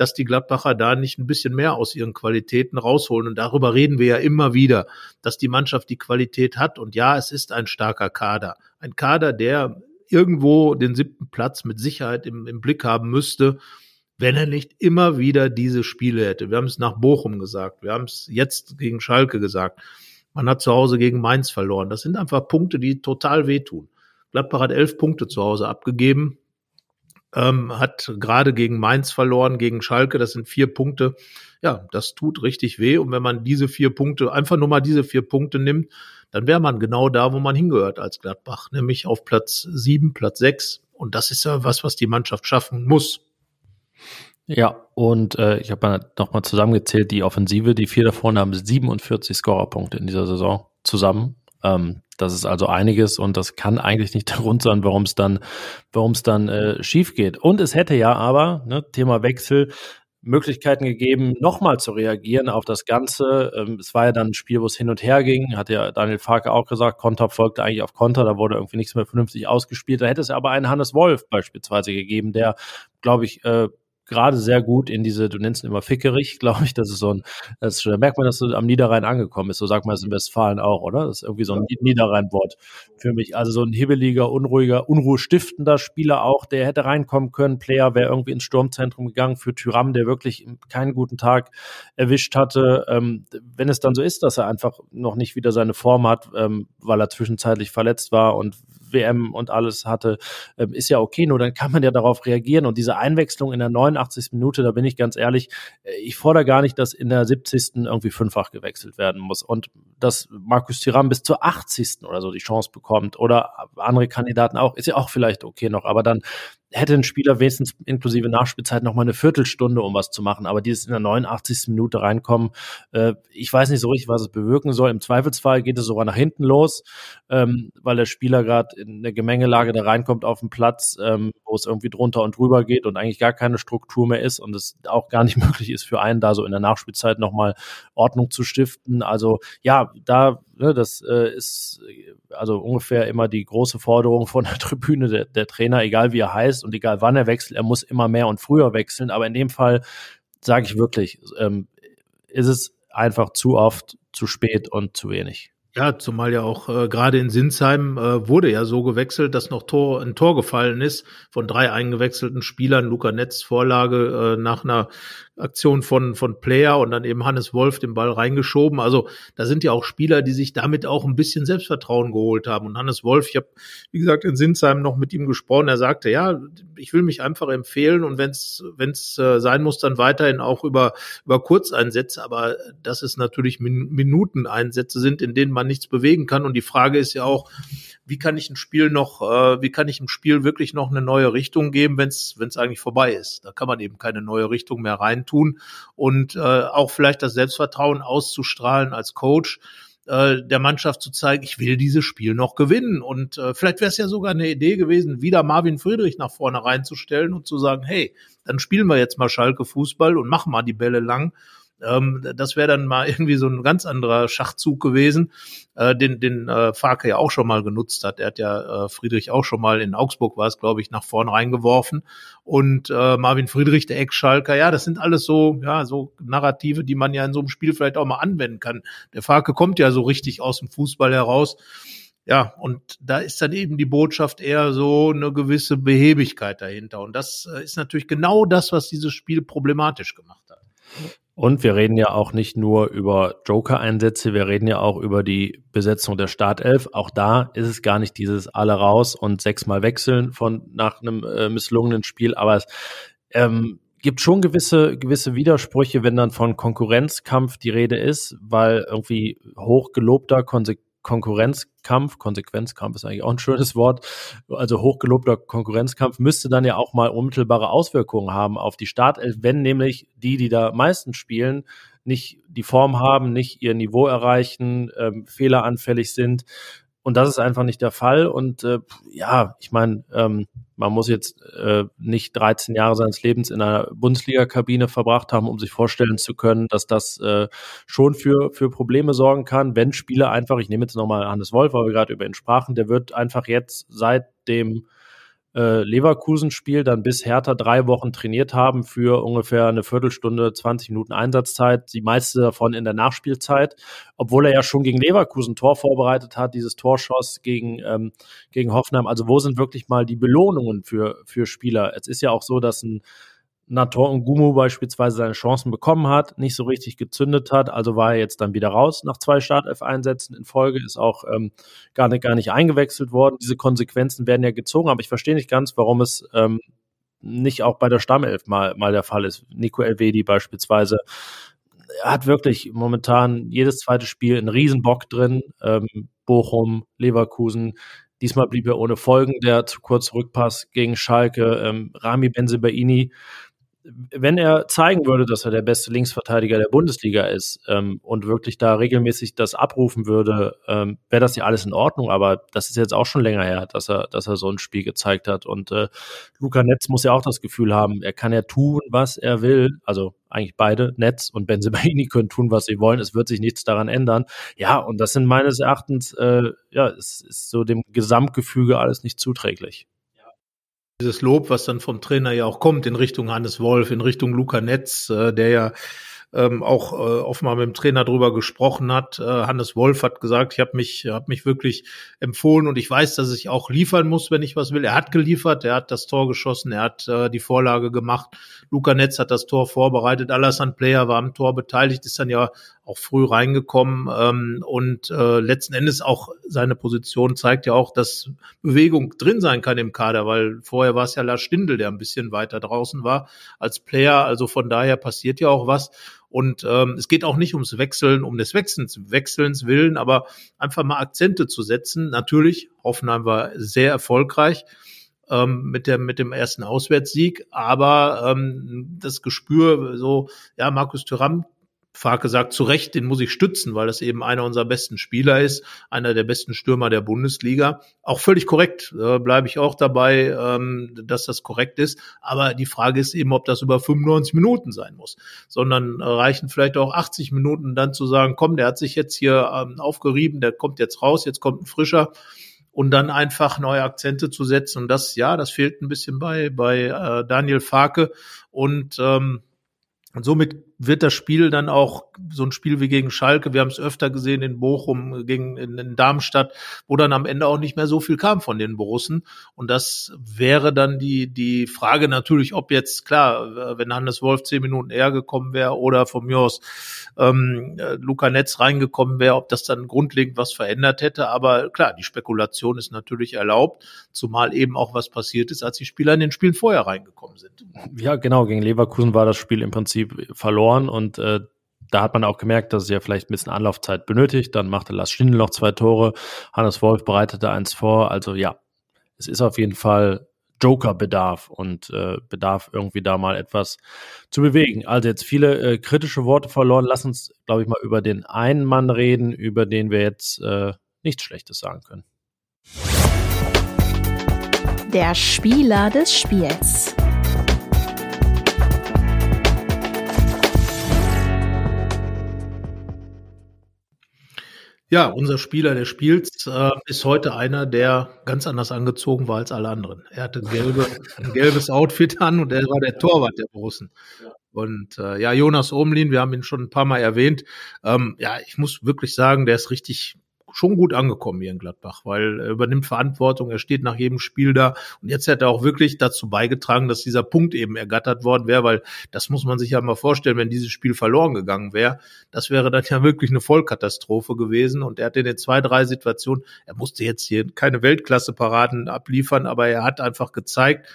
dass die Gladbacher da nicht ein bisschen mehr aus ihren Qualitäten rausholen. Und darüber reden wir ja immer wieder, dass die Mannschaft die Qualität hat. Und ja, es ist ein starker Kader. Ein Kader, der irgendwo den siebten Platz mit Sicherheit im, im Blick haben müsste, wenn er nicht immer wieder diese Spiele hätte. Wir haben es nach Bochum gesagt, wir haben es jetzt gegen Schalke gesagt. Man hat zu Hause gegen Mainz verloren. Das sind einfach Punkte, die total wehtun. Gladbach hat elf Punkte zu Hause abgegeben ähm, hat gerade gegen Mainz verloren, gegen Schalke, das sind vier Punkte. Ja, das tut richtig weh. Und wenn man diese vier Punkte, einfach nur mal diese vier Punkte nimmt, dann wäre man genau da, wo man hingehört als Gladbach, nämlich auf Platz sieben, Platz sechs. Und das ist ja was, was die Mannschaft schaffen muss. Ja, und äh, ich habe mal nochmal zusammengezählt, die Offensive, die vier davon haben 47 Scorerpunkte in dieser Saison zusammen. Ähm, das ist also einiges und das kann eigentlich nicht der Grund sein, warum es dann, warum dann äh, schief geht. Und es hätte ja aber, ne, Thema Wechsel, Möglichkeiten gegeben, nochmal zu reagieren auf das Ganze. Ähm, es war ja dann ein Spiel, wo es hin und her ging, hat ja Daniel Farke auch gesagt, Konter folgte eigentlich auf Konter, da wurde irgendwie nichts mehr vernünftig ausgespielt. Da hätte es aber einen Hannes Wolf beispielsweise gegeben, der, glaube ich, äh, gerade sehr gut in diese, du nennst ihn immer fickerig, glaube ich, das ist so ein, das merkt man, dass du am Niederrhein angekommen bist, so sagt man es in Westfalen auch, oder? Das ist irgendwie so ein Niederrhein-Wort für mich. Also so ein hibbeliger, unruhiger, unruhestiftender Spieler auch, der hätte reinkommen können. Player wäre irgendwie ins Sturmzentrum gegangen für Tyram, der wirklich keinen guten Tag erwischt hatte. Ähm, wenn es dann so ist, dass er einfach noch nicht wieder seine Form hat, ähm, weil er zwischenzeitlich verletzt war und WM und alles hatte, ähm, ist ja okay, nur dann kann man ja darauf reagieren. Und diese Einwechslung in der 89. Minute, da bin ich ganz ehrlich, äh, ich fordere gar nicht, dass in der 70. irgendwie fünffach gewechselt werden muss. Und dass Markus Thuram bis zur 80. oder so die Chance bekommt oder andere Kandidaten auch, ist ja auch vielleicht okay noch, aber dann hätte ein Spieler wenigstens inklusive Nachspielzeit noch mal eine Viertelstunde, um was zu machen. Aber dieses in der 89. Minute reinkommen, äh, ich weiß nicht so richtig, was es bewirken soll. Im Zweifelsfall geht es sogar nach hinten los, ähm, weil der Spieler gerade in eine Gemengelage da reinkommt auf den Platz, ähm, wo es irgendwie drunter und drüber geht und eigentlich gar keine Struktur mehr ist und es auch gar nicht möglich ist für einen da so in der Nachspielzeit noch mal Ordnung zu stiften. Also ja, da ne, das äh, ist also ungefähr immer die große Forderung von der Tribüne der, der Trainer, egal wie er heißt und egal wann er wechselt, er muss immer mehr und früher wechseln. Aber in dem Fall sage ich wirklich, ähm, ist es einfach zu oft, zu spät und zu wenig. Ja, zumal ja auch äh, gerade in Sinsheim äh, wurde ja so gewechselt, dass noch Tor, ein Tor gefallen ist von drei eingewechselten Spielern. Luca Netz Vorlage äh, nach einer Aktion von, von Player und dann eben Hannes Wolf den Ball reingeschoben. Also da sind ja auch Spieler, die sich damit auch ein bisschen Selbstvertrauen geholt haben. Und Hannes Wolf, ich habe, wie gesagt, in Sinsheim noch mit ihm gesprochen, er sagte, ja, ich will mich einfach empfehlen und wenn es äh, sein muss, dann weiterhin auch über, über Kurzeinsätze, aber dass es natürlich Min Minuteneinsätze sind, in denen man nichts bewegen kann. Und die Frage ist ja auch, wie kann ich ein Spiel noch, äh, wie kann ich im Spiel wirklich noch eine neue Richtung geben, wenn es eigentlich vorbei ist. Da kann man eben keine neue Richtung mehr reintun und äh, auch vielleicht das Selbstvertrauen auszustrahlen als Coach äh, der Mannschaft zu zeigen, ich will dieses Spiel noch gewinnen. Und äh, vielleicht wäre es ja sogar eine Idee gewesen, wieder Marvin Friedrich nach vorne reinzustellen und zu sagen, hey, dann spielen wir jetzt mal Schalke Fußball und machen mal die Bälle lang ähm, das wäre dann mal irgendwie so ein ganz anderer Schachzug gewesen, äh, den, den äh, Farke ja auch schon mal genutzt hat. Er hat ja äh, Friedrich auch schon mal in Augsburg war es, glaube ich, nach vorne reingeworfen. Und äh, Marvin Friedrich, der Eckschalker, ja, das sind alles so, ja, so Narrative, die man ja in so einem Spiel vielleicht auch mal anwenden kann. Der Farke kommt ja so richtig aus dem Fußball heraus. Ja, und da ist dann eben die Botschaft eher so eine gewisse Behebigkeit dahinter. Und das äh, ist natürlich genau das, was dieses Spiel problematisch gemacht hat. Und wir reden ja auch nicht nur über Joker-Einsätze, wir reden ja auch über die Besetzung der Startelf. Auch da ist es gar nicht dieses alle raus und sechsmal wechseln von nach einem äh, misslungenen Spiel, aber es ähm, gibt schon gewisse, gewisse Widersprüche, wenn dann von Konkurrenzkampf die Rede ist, weil irgendwie hochgelobter, konsequent Konkurrenzkampf, Konsequenzkampf ist eigentlich auch ein schönes Wort, also hochgelobter Konkurrenzkampf müsste dann ja auch mal unmittelbare Auswirkungen haben auf die Startelf, wenn nämlich die, die da meistens spielen, nicht die Form haben, nicht ihr Niveau erreichen, ähm, fehleranfällig sind. Und das ist einfach nicht der Fall. Und äh, ja, ich meine, ähm, man muss jetzt äh, nicht 13 Jahre seines Lebens in einer Bundesliga-Kabine verbracht haben, um sich vorstellen zu können, dass das äh, schon für, für Probleme sorgen kann, wenn Spieler einfach, ich nehme jetzt nochmal Hannes Wolf, weil wir gerade über ihn sprachen, der wird einfach jetzt seit dem äh, Leverkusen-Spiel dann bis Hertha drei Wochen trainiert haben für ungefähr eine Viertelstunde, 20 Minuten Einsatzzeit, die meiste davon in der Nachspielzeit, obwohl er ja schon gegen Leverkusen Tor vorbereitet hat, dieses Torschoss gegen, ähm, gegen Hoffenheim. Also wo sind wirklich mal die Belohnungen für, für Spieler? Es ist ja auch so, dass ein Nator und Gumu beispielsweise seine Chancen bekommen hat, nicht so richtig gezündet hat, also war er jetzt dann wieder raus nach zwei Startelf-Einsätzen in Folge, ist auch ähm, gar, nicht, gar nicht eingewechselt worden. Diese Konsequenzen werden ja gezogen, aber ich verstehe nicht ganz, warum es ähm, nicht auch bei der Stammelf mal, mal der Fall ist. Nico Elvedi beispielsweise hat wirklich momentan jedes zweite Spiel einen Riesenbock drin. Ähm, Bochum, Leverkusen. Diesmal blieb er ohne Folgen, der zu kurz Rückpass gegen Schalke. Ähm, Rami Benzebaini wenn er zeigen würde, dass er der beste Linksverteidiger der Bundesliga ist ähm, und wirklich da regelmäßig das abrufen würde, ähm, wäre das ja alles in Ordnung. Aber das ist jetzt auch schon länger her, dass er, dass er so ein Spiel gezeigt hat. Und äh, Luca Netz muss ja auch das Gefühl haben, er kann ja tun, was er will. Also eigentlich beide, Netz und Benzebaini können tun, was sie wollen. Es wird sich nichts daran ändern. Ja, und das sind meines Erachtens, äh, ja, es ist so dem Gesamtgefüge alles nicht zuträglich dieses Lob, was dann vom Trainer ja auch kommt in Richtung Hannes Wolf, in Richtung Luca Netz, äh, der ja ähm, auch äh, offenbar mit dem Trainer drüber gesprochen hat. Äh, Hannes Wolf hat gesagt, ich habe mich, hab mich wirklich empfohlen und ich weiß, dass ich auch liefern muss, wenn ich was will. Er hat geliefert, er hat das Tor geschossen, er hat äh, die Vorlage gemacht. Luca Netz hat das Tor vorbereitet, Alassane Player war am Tor beteiligt, ist dann ja auch früh reingekommen ähm, und äh, letzten Endes auch seine Position zeigt ja auch, dass Bewegung drin sein kann im Kader, weil vorher war es ja Lars Stindl, der ein bisschen weiter draußen war als Player. Also von daher passiert ja auch was. Und ähm, es geht auch nicht ums Wechseln, um des Wechselns, Wechselns willen, aber einfach mal Akzente zu setzen. Natürlich, Hoffenheim war sehr erfolgreich ähm, mit, der, mit dem ersten Auswärtssieg, aber ähm, das Gespür, so, ja, Markus Thuram Farke sagt zu Recht, den muss ich stützen, weil das eben einer unserer besten Spieler ist, einer der besten Stürmer der Bundesliga. Auch völlig korrekt, äh, bleibe ich auch dabei, ähm, dass das korrekt ist. Aber die Frage ist eben, ob das über 95 Minuten sein muss, sondern reichen vielleicht auch 80 Minuten dann zu sagen, komm, der hat sich jetzt hier ähm, aufgerieben, der kommt jetzt raus, jetzt kommt ein frischer und dann einfach neue Akzente zu setzen. Und das, ja, das fehlt ein bisschen bei, bei äh, Daniel Farke. Und ähm, und somit wird das Spiel dann auch so ein Spiel wie gegen Schalke. Wir haben es öfter gesehen in Bochum, gegen in, in, Darmstadt, wo dann am Ende auch nicht mehr so viel kam von den Borussen. Und das wäre dann die, die Frage natürlich, ob jetzt, klar, wenn Hannes Wolf zehn Minuten eher gekommen wäre oder von mir aus ähm, Luca Netz reingekommen wäre, ob das dann grundlegend was verändert hätte. Aber klar, die Spekulation ist natürlich erlaubt, zumal eben auch was passiert ist, als die Spieler in den Spielen vorher reingekommen sind. Ja, genau. Gegen Leverkusen war das Spiel im Prinzip verloren und äh, da hat man auch gemerkt, dass es ja vielleicht ein bisschen Anlaufzeit benötigt. Dann machte Lars Stindl noch zwei Tore. Hannes Wolf bereitete eins vor. Also ja, es ist auf jeden Fall Joker-Bedarf und äh, bedarf irgendwie da mal etwas zu bewegen. Also jetzt viele äh, kritische Worte verloren. Lass uns, glaube ich, mal über den einen Mann reden, über den wir jetzt äh, nichts Schlechtes sagen können. Der Spieler des Spiels. Ja, unser Spieler des Spiels äh, ist heute einer, der ganz anders angezogen war als alle anderen. Er hatte gelbe, ein gelbes Outfit an und er war der Torwart der Borussen. Und äh, ja, Jonas Omlin, wir haben ihn schon ein paar Mal erwähnt. Ähm, ja, ich muss wirklich sagen, der ist richtig schon gut angekommen hier in Gladbach, weil er übernimmt Verantwortung, er steht nach jedem Spiel da. Und jetzt hat er auch wirklich dazu beigetragen, dass dieser Punkt eben ergattert worden wäre, weil das muss man sich ja mal vorstellen, wenn dieses Spiel verloren gegangen wäre, das wäre dann ja wirklich eine Vollkatastrophe gewesen. Und er hat in den zwei, drei Situationen, er musste jetzt hier keine Weltklasse-Paraden abliefern, aber er hat einfach gezeigt,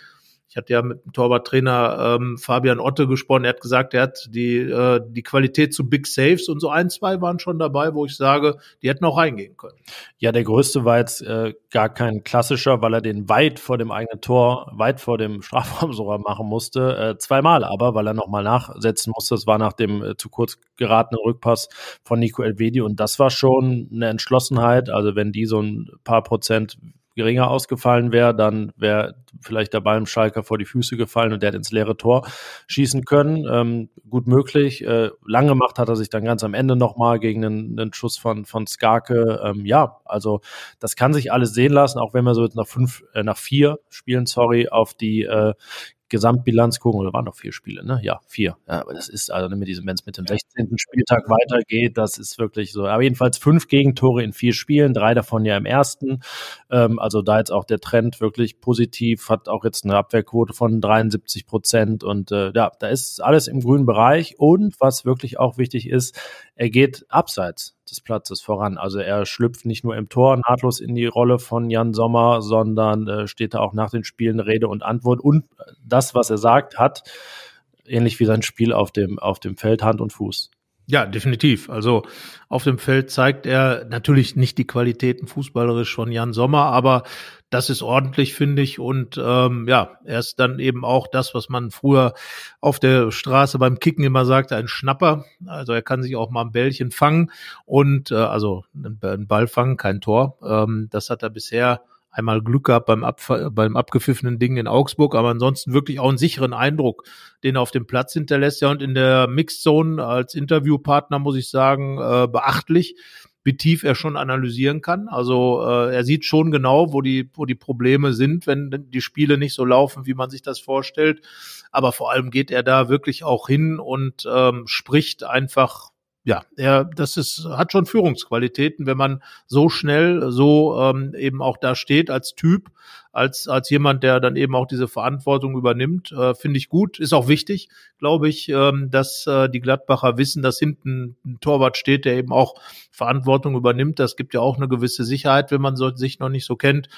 ich hatte ja mit dem Torwarttrainer ähm, Fabian Otte gesprochen. Er hat gesagt, er hat die, äh, die Qualität zu Big Saves und so ein, zwei waren schon dabei, wo ich sage, die hätten auch reingehen können. Ja, der größte war jetzt äh, gar kein klassischer, weil er den weit vor dem eigenen Tor, weit vor dem Strafraum sogar machen musste. Äh, zweimal aber, weil er nochmal nachsetzen musste. Das war nach dem äh, zu kurz geratenen Rückpass von Nico Elvedi und das war schon eine Entschlossenheit. Also wenn die so ein paar Prozent geringer ausgefallen wäre, dann wäre vielleicht der Ball im Schalker vor die Füße gefallen und der hätte ins leere Tor schießen können. Ähm, gut möglich. Äh, lang gemacht hat er sich dann ganz am Ende nochmal gegen einen, einen Schuss von, von Skarke. Ähm, ja, also das kann sich alles sehen lassen, auch wenn wir so jetzt nach fünf, äh, nach vier Spielen, sorry, auf die äh, Gesamtbilanz gucken, oder waren noch vier Spiele, ne? Ja, vier. Ja, aber das ist also mit diesem, wenn es mit dem 16. Spieltag weitergeht, das ist wirklich so. Aber jedenfalls fünf Gegentore in vier Spielen, drei davon ja im ersten. Ähm, also da jetzt auch der Trend wirklich positiv, hat auch jetzt eine Abwehrquote von 73 Prozent und äh, ja, da ist alles im grünen Bereich. Und was wirklich auch wichtig ist, er geht abseits des Platzes voran. Also er schlüpft nicht nur im Tor nahtlos in die Rolle von Jan Sommer, sondern äh, steht da auch nach den Spielen Rede und Antwort. Und das, was er sagt, hat ähnlich wie sein Spiel auf dem, auf dem Feld Hand und Fuß. Ja, definitiv. Also auf dem Feld zeigt er natürlich nicht die Qualitäten fußballerisch von Jan Sommer, aber das ist ordentlich, finde ich. Und ähm, ja, er ist dann eben auch das, was man früher auf der Straße beim Kicken immer sagte, ein Schnapper. Also er kann sich auch mal ein Bällchen fangen und äh, also einen Ball fangen, kein Tor. Ähm, das hat er bisher einmal Glück gehabt beim, Ab beim abgepfiffenen Ding in Augsburg, aber ansonsten wirklich auch einen sicheren Eindruck, den er auf dem Platz hinterlässt. Ja, und in der Mixed Zone als Interviewpartner muss ich sagen, äh, beachtlich, wie tief er schon analysieren kann. Also äh, er sieht schon genau, wo die, wo die Probleme sind, wenn die Spiele nicht so laufen, wie man sich das vorstellt. Aber vor allem geht er da wirklich auch hin und ähm, spricht einfach ja, er, das ist, hat schon Führungsqualitäten, wenn man so schnell, so ähm, eben auch da steht als Typ, als, als jemand, der dann eben auch diese Verantwortung übernimmt, äh, finde ich gut. Ist auch wichtig, glaube ich, ähm, dass äh, die Gladbacher wissen, dass hinten ein Torwart steht, der eben auch Verantwortung übernimmt. Das gibt ja auch eine gewisse Sicherheit, wenn man so, sich noch nicht so kennt.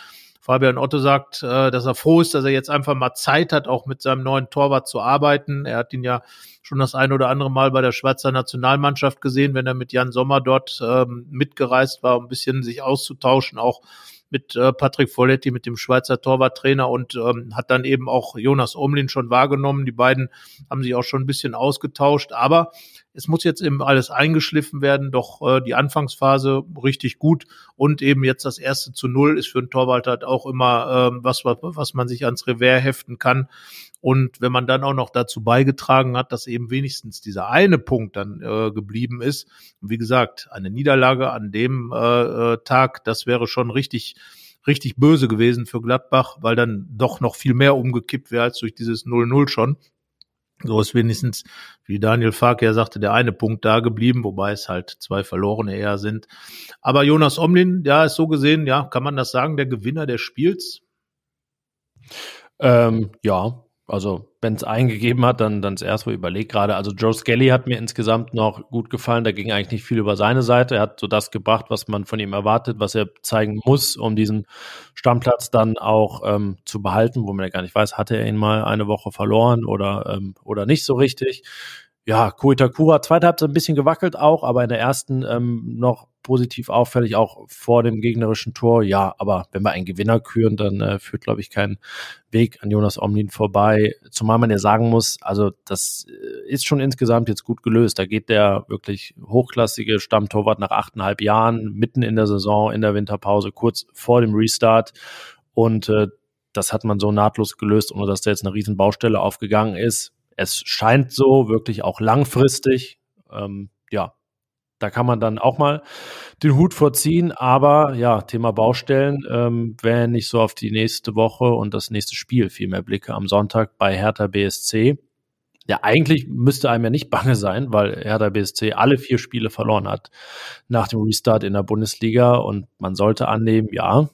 Fabian Otto sagt, äh, dass er froh ist, dass er jetzt einfach mal Zeit hat, auch mit seinem neuen Torwart zu arbeiten. Er hat ihn ja schon das ein oder andere Mal bei der Schweizer Nationalmannschaft gesehen, wenn er mit Jan Sommer dort ähm, mitgereist war, um ein bisschen sich auszutauschen, auch mit äh, Patrick Folletti, mit dem Schweizer Torwarttrainer und ähm, hat dann eben auch Jonas Omlin schon wahrgenommen. Die beiden haben sich auch schon ein bisschen ausgetauscht, aber es muss jetzt eben alles eingeschliffen werden, doch äh, die Anfangsphase richtig gut und eben jetzt das erste zu null ist für einen Torwart halt auch immer äh, was, was, was man sich ans Revers heften kann. Und wenn man dann auch noch dazu beigetragen hat, dass eben wenigstens dieser eine Punkt dann äh, geblieben ist, wie gesagt, eine Niederlage an dem äh, äh Tag, das wäre schon richtig richtig böse gewesen für Gladbach, weil dann doch noch viel mehr umgekippt wäre als durch dieses 0-0 schon. So ist wenigstens, wie Daniel Fark ja sagte, der eine Punkt da geblieben, wobei es halt zwei verlorene eher sind. Aber Jonas Omlin, ja, ist so gesehen, ja, kann man das sagen, der Gewinner des Spiels? Ähm, ja, also wenn es eingegeben hat, dann dann erst mal überlegt gerade. Also Joe Skelly hat mir insgesamt noch gut gefallen. Da ging eigentlich nicht viel über seine Seite. Er hat so das gebracht, was man von ihm erwartet, was er zeigen muss, um diesen Stammplatz dann auch ähm, zu behalten, wo man ja gar nicht weiß, hatte er ihn mal eine Woche verloren oder ähm, oder nicht so richtig. Ja, Koitakura, zweite Halbzeit ein bisschen gewackelt auch, aber in der ersten ähm, noch positiv auffällig, auch vor dem gegnerischen Tor. Ja, aber wenn wir einen Gewinner küren, dann äh, führt, glaube ich, kein Weg an Jonas Omlin vorbei. Zumal man ja sagen muss, also das äh, ist schon insgesamt jetzt gut gelöst. Da geht der wirklich hochklassige Stammtorwart nach achteinhalb Jahren, mitten in der Saison, in der Winterpause, kurz vor dem Restart. Und äh, das hat man so nahtlos gelöst, ohne dass da jetzt eine riesen Baustelle aufgegangen ist es scheint so, wirklich auch langfristig. Ähm, ja, da kann man dann auch mal den Hut vorziehen. Aber ja, Thema Baustellen, ähm, wenn ich so auf die nächste Woche und das nächste Spiel viel mehr blicke am Sonntag bei Hertha BSC. Ja, eigentlich müsste einem ja nicht bange sein, weil Hertha BSC alle vier Spiele verloren hat nach dem Restart in der Bundesliga und man sollte annehmen, ja,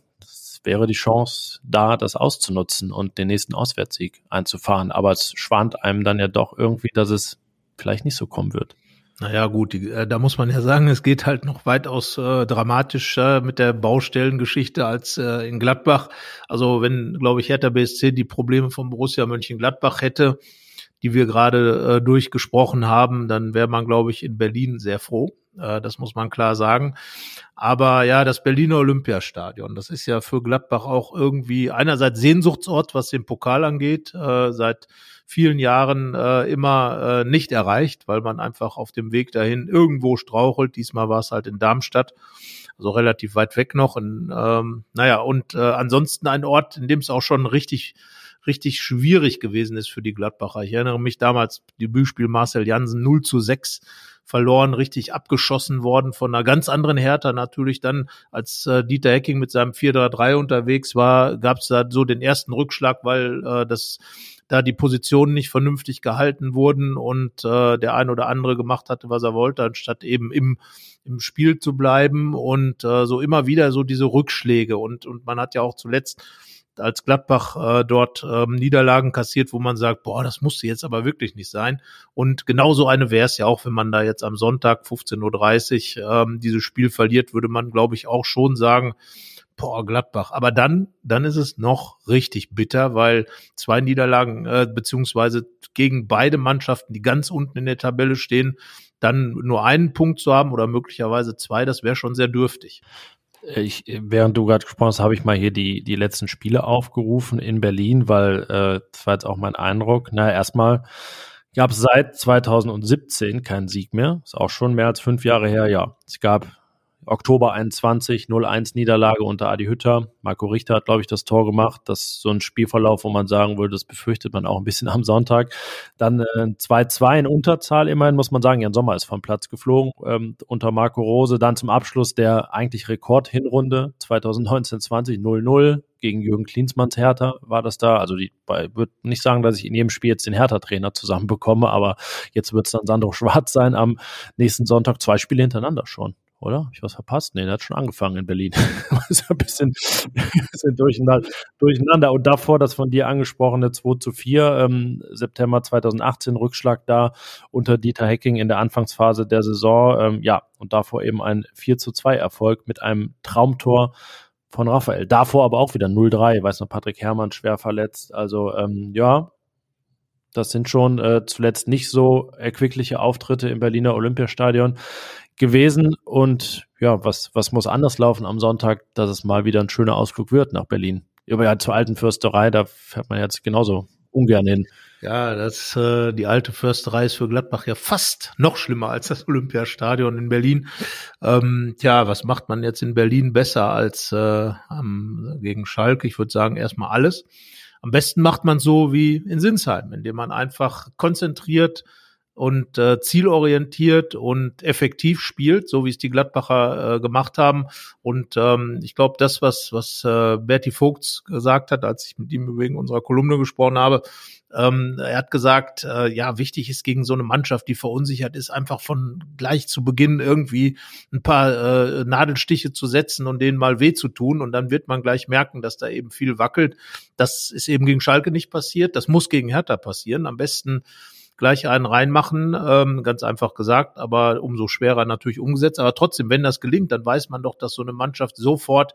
wäre die Chance da, das auszunutzen und den nächsten Auswärtssieg einzufahren. Aber es schwant einem dann ja doch irgendwie, dass es vielleicht nicht so kommen wird. Naja, gut, die, äh, da muss man ja sagen, es geht halt noch weitaus äh, dramatischer mit der Baustellengeschichte als äh, in Gladbach. Also wenn, glaube ich, Hertha BSC die Probleme von Borussia Mönchengladbach hätte, die wir gerade äh, durchgesprochen haben, dann wäre man, glaube ich, in Berlin sehr froh. Äh, das muss man klar sagen. Aber ja, das Berliner Olympiastadion, das ist ja für Gladbach auch irgendwie einerseits Sehnsuchtsort, was den Pokal angeht, äh, seit vielen Jahren äh, immer nicht erreicht, weil man einfach auf dem Weg dahin irgendwo strauchelt. Diesmal war es halt in Darmstadt, also relativ weit weg noch. Und, ähm, naja, und äh, ansonsten ein Ort, in dem es auch schon richtig richtig schwierig gewesen ist für die Gladbacher. Ich erinnere mich damals, Debütspiel Marcel Jansen 0 zu 6 verloren, richtig abgeschossen worden von einer ganz anderen Hertha natürlich dann, als äh, Dieter Hecking mit seinem 4-3-3 unterwegs war, gab es da so den ersten Rückschlag, weil äh, das da die Positionen nicht vernünftig gehalten wurden und äh, der ein oder andere gemacht hatte, was er wollte, anstatt eben im im Spiel zu bleiben und äh, so immer wieder so diese Rückschläge. Und und man hat ja auch zuletzt als Gladbach äh, dort ähm, Niederlagen kassiert, wo man sagt, boah, das musste jetzt aber wirklich nicht sein. Und genauso eine wäre es ja auch, wenn man da jetzt am Sonntag 15.30 Uhr ähm, dieses Spiel verliert, würde man, glaube ich, auch schon sagen, boah, Gladbach. Aber dann, dann ist es noch richtig bitter, weil zwei Niederlagen, äh, beziehungsweise gegen beide Mannschaften, die ganz unten in der Tabelle stehen, dann nur einen Punkt zu haben oder möglicherweise zwei, das wäre schon sehr dürftig. Ich, während du gerade gesprochen hast, habe ich mal hier die, die letzten Spiele aufgerufen in Berlin, weil äh, das war jetzt auch mein Eindruck. Naja, erstmal gab es seit 2017 keinen Sieg mehr. Ist auch schon mehr als fünf Jahre her, ja. Es gab Oktober 21, 0-1 Niederlage unter Adi Hütter. Marco Richter hat, glaube ich, das Tor gemacht. Das ist so ein Spielverlauf, wo man sagen würde, das befürchtet man auch ein bisschen am Sonntag. Dann äh, 2-2 in Unterzahl immerhin, muss man sagen. Jan Sommer ist vom Platz geflogen ähm, unter Marco Rose. Dann zum Abschluss der eigentlich Rekordhinrunde 2019-20, 0-0 gegen Jürgen Klinsmanns Hertha war das da. Also ich würde nicht sagen, dass ich in jedem Spiel jetzt den Hertha-Trainer zusammenbekomme, aber jetzt wird es dann Sandro Schwarz sein am nächsten Sonntag. Zwei Spiele hintereinander schon oder? Hab ich was verpasst? Nee, der hat schon angefangen in Berlin. ist ein bisschen, bisschen durcheinander, durcheinander. Und davor das von dir angesprochene 2 zu 4, ähm, September 2018, Rückschlag da unter Dieter Hecking in der Anfangsphase der Saison. Ähm, ja, und davor eben ein 4 zu 2 Erfolg mit einem Traumtor von Raphael. Davor aber auch wieder 0-3, weiß noch, Patrick Herrmann schwer verletzt. Also ähm, ja, das sind schon äh, zuletzt nicht so erquickliche Auftritte im Berliner Olympiastadion gewesen. Und ja, was, was muss anders laufen am Sonntag, dass es mal wieder ein schöner Ausflug wird nach Berlin? Aber ja, zur alten Fürsterei, da fährt man jetzt genauso ungern hin. Ja, das äh, die alte Försterei ist für Gladbach ja fast noch schlimmer als das Olympiastadion in Berlin. Ähm, tja, was macht man jetzt in Berlin besser als äh, am, gegen Schalke? Ich würde sagen erstmal alles. Am besten macht man so wie in Sinsheim, indem man einfach konzentriert und äh, zielorientiert und effektiv spielt, so wie es die Gladbacher äh, gemacht haben. Und ähm, ich glaube, das, was, was äh, Berti Vogts gesagt hat, als ich mit ihm wegen unserer Kolumne gesprochen habe, ähm, er hat gesagt, äh, ja, wichtig ist gegen so eine Mannschaft, die verunsichert ist, einfach von gleich zu Beginn irgendwie ein paar äh, Nadelstiche zu setzen und denen mal weh zu tun. Und dann wird man gleich merken, dass da eben viel wackelt. Das ist eben gegen Schalke nicht passiert. Das muss gegen Hertha passieren. Am besten gleich einen reinmachen, ähm, ganz einfach gesagt, aber umso schwerer natürlich umgesetzt. Aber trotzdem, wenn das gelingt, dann weiß man doch, dass so eine Mannschaft sofort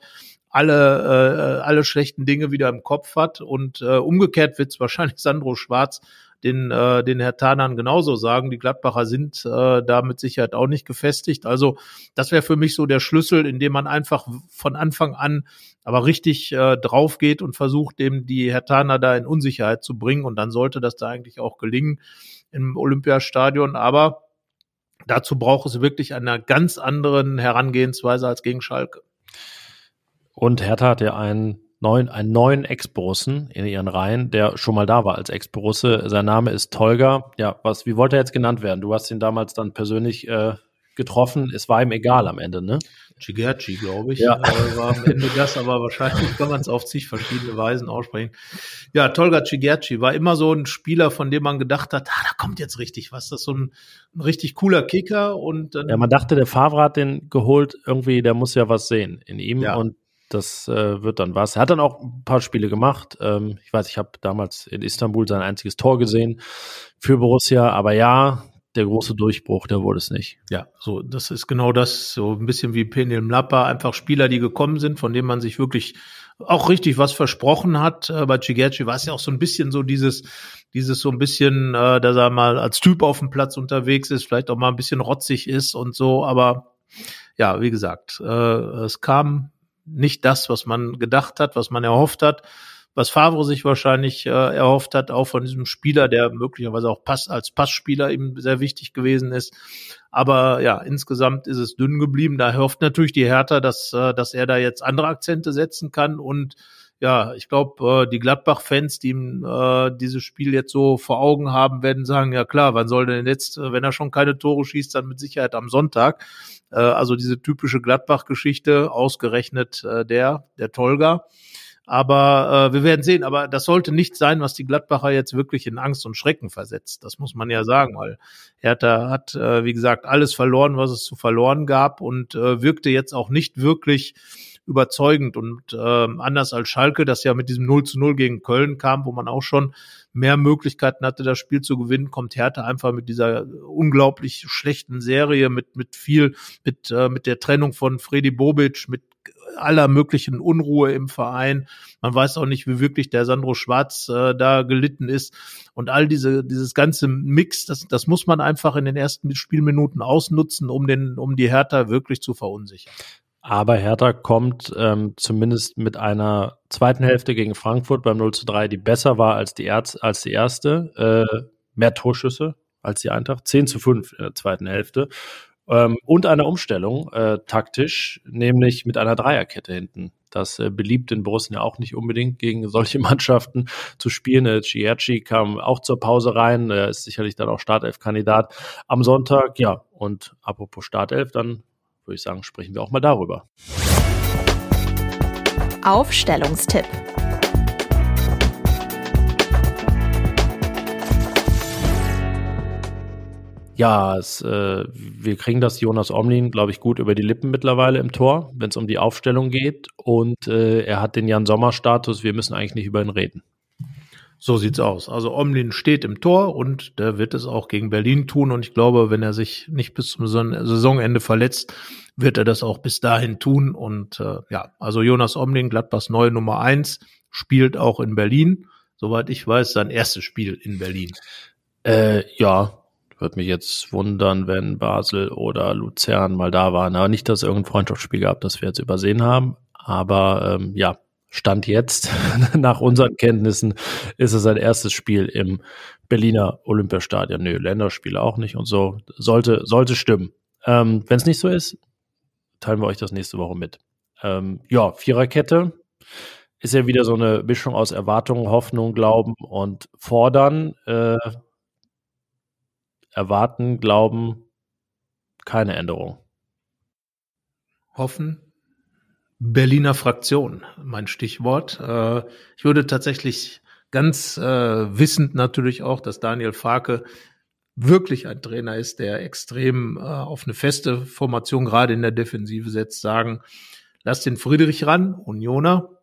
alle, äh, alle schlechten Dinge wieder im Kopf hat. Und äh, umgekehrt wird es wahrscheinlich Sandro Schwarz den, äh, den Herr Tanern genauso sagen. Die Gladbacher sind äh, da mit Sicherheit auch nicht gefestigt. Also das wäre für mich so der Schlüssel, indem man einfach von Anfang an aber richtig äh, drauf geht und versucht, dem die Herr Taner da in Unsicherheit zu bringen. Und dann sollte das da eigentlich auch gelingen im Olympiastadion. Aber dazu braucht es wirklich eine ganz anderen Herangehensweise als gegen Schalke. Und Hertha hat ja einen neuen, einen neuen Ex-Borussen in ihren Reihen, der schon mal da war als Ex-Borusse. Sein Name ist Tolga. Ja, was, wie wollte er jetzt genannt werden? Du hast ihn damals dann persönlich äh, getroffen. Es war ihm egal am Ende, ne? Chigerci, glaube ich, ja. äh, war am Ende das, aber wahrscheinlich kann man es auf zig verschiedene Weisen aussprechen. Ja, Tolga Chigerci war immer so ein Spieler, von dem man gedacht hat, ah, da kommt jetzt richtig was. Das ist so ein, ein richtig cooler Kicker und dann, Ja, man dachte, der Favre hat den geholt, irgendwie, der muss ja was sehen in ihm Ja. und das äh, wird dann was. Er hat dann auch ein paar Spiele gemacht. Ähm, ich weiß, ich habe damals in Istanbul sein einziges Tor gesehen für Borussia, aber ja, der große Durchbruch, der wurde es nicht. Ja, so, das ist genau das, so ein bisschen wie Penel Mlappa, einfach Spieler, die gekommen sind, von denen man sich wirklich auch richtig was versprochen hat. Äh, bei Chigerci war es ja auch so ein bisschen so dieses, dieses so ein bisschen, äh, dass er mal als Typ auf dem Platz unterwegs ist, vielleicht auch mal ein bisschen rotzig ist und so, aber ja, wie gesagt, äh, es kam nicht das, was man gedacht hat, was man erhofft hat, was Favre sich wahrscheinlich äh, erhofft hat, auch von diesem Spieler, der möglicherweise auch Pass, als Passspieler ihm sehr wichtig gewesen ist. Aber ja, insgesamt ist es dünn geblieben. Da hofft natürlich die Hertha, dass, äh, dass er da jetzt andere Akzente setzen kann. Und ja, ich glaube, äh, die Gladbach-Fans, die ihm äh, dieses Spiel jetzt so vor Augen haben, werden sagen, ja klar, wann soll denn jetzt, äh, wenn er schon keine Tore schießt, dann mit Sicherheit am Sonntag. Äh, also diese typische Gladbach-Geschichte, ausgerechnet äh, der, der Tolga. Aber äh, wir werden sehen. Aber das sollte nicht sein, was die Gladbacher jetzt wirklich in Angst und Schrecken versetzt. Das muss man ja sagen, weil Hertha hat, äh, wie gesagt, alles verloren, was es zu verloren gab und äh, wirkte jetzt auch nicht wirklich überzeugend und äh, anders als Schalke, das ja mit diesem 0 zu 0 gegen Köln kam, wo man auch schon mehr Möglichkeiten hatte, das Spiel zu gewinnen, kommt Hertha einfach mit dieser unglaublich schlechten Serie, mit, mit viel, mit, äh, mit der Trennung von Freddy Bobic, mit aller möglichen Unruhe im Verein. Man weiß auch nicht, wie wirklich der Sandro Schwarz äh, da gelitten ist. Und all diese, dieses ganze Mix, das, das muss man einfach in den ersten Spielminuten ausnutzen, um den, um die Hertha wirklich zu verunsichern. Aber Hertha kommt ähm, zumindest mit einer zweiten Hälfte gegen Frankfurt beim 0 zu 3, die besser war als die, Erz als die erste. Äh, mehr Torschüsse als die Eintracht. 10 zu 5 in der zweiten Hälfte. Ähm, und einer Umstellung äh, taktisch, nämlich mit einer Dreierkette hinten. Das äh, beliebt in ja auch nicht unbedingt gegen solche Mannschaften zu spielen. Äh, Cierci kam auch zur Pause rein, er ist sicherlich dann auch Startelf-Kandidat am Sonntag. Ja, und apropos Startelf, dann würde ich sagen, sprechen wir auch mal darüber. Aufstellungstipp. Ja, es, äh, wir kriegen das Jonas Omlin, glaube ich, gut über die Lippen mittlerweile im Tor, wenn es um die Aufstellung geht. Und äh, er hat den Jan-Sommer-Status. Wir müssen eigentlich nicht über ihn reden. So sieht's aus. Also Omlin steht im Tor und der wird es auch gegen Berlin tun. Und ich glaube, wenn er sich nicht bis zum Saisonende verletzt, wird er das auch bis dahin tun. Und äh, ja, also Jonas Omlin, Gladbachs neue Nummer eins, spielt auch in Berlin. Soweit ich weiß, sein erstes Spiel in Berlin. Äh, ja, würde mich jetzt wundern, wenn Basel oder Luzern mal da waren. Aber nicht, dass es irgendein Freundschaftsspiel gab, das wir jetzt übersehen haben. Aber ähm, ja, Stand jetzt, nach unseren Kenntnissen, ist es sein erstes Spiel im Berliner Olympiastadion. Nö, Länderspiele auch nicht und so. Sollte, sollte stimmen. Ähm, wenn es nicht so ist, teilen wir euch das nächste Woche mit. Ähm, ja, Viererkette ist ja wieder so eine Mischung aus Erwartungen, Hoffnung, Glauben und Fordern. Äh, erwarten, glauben, keine Änderung. Hoffen, Berliner Fraktion, mein Stichwort. Äh, ich würde tatsächlich ganz äh, wissend natürlich auch, dass Daniel Farke wirklich ein Trainer ist, der extrem äh, auf eine feste Formation gerade in der Defensive setzt, sagen, lass den Friedrich ran, Unioner,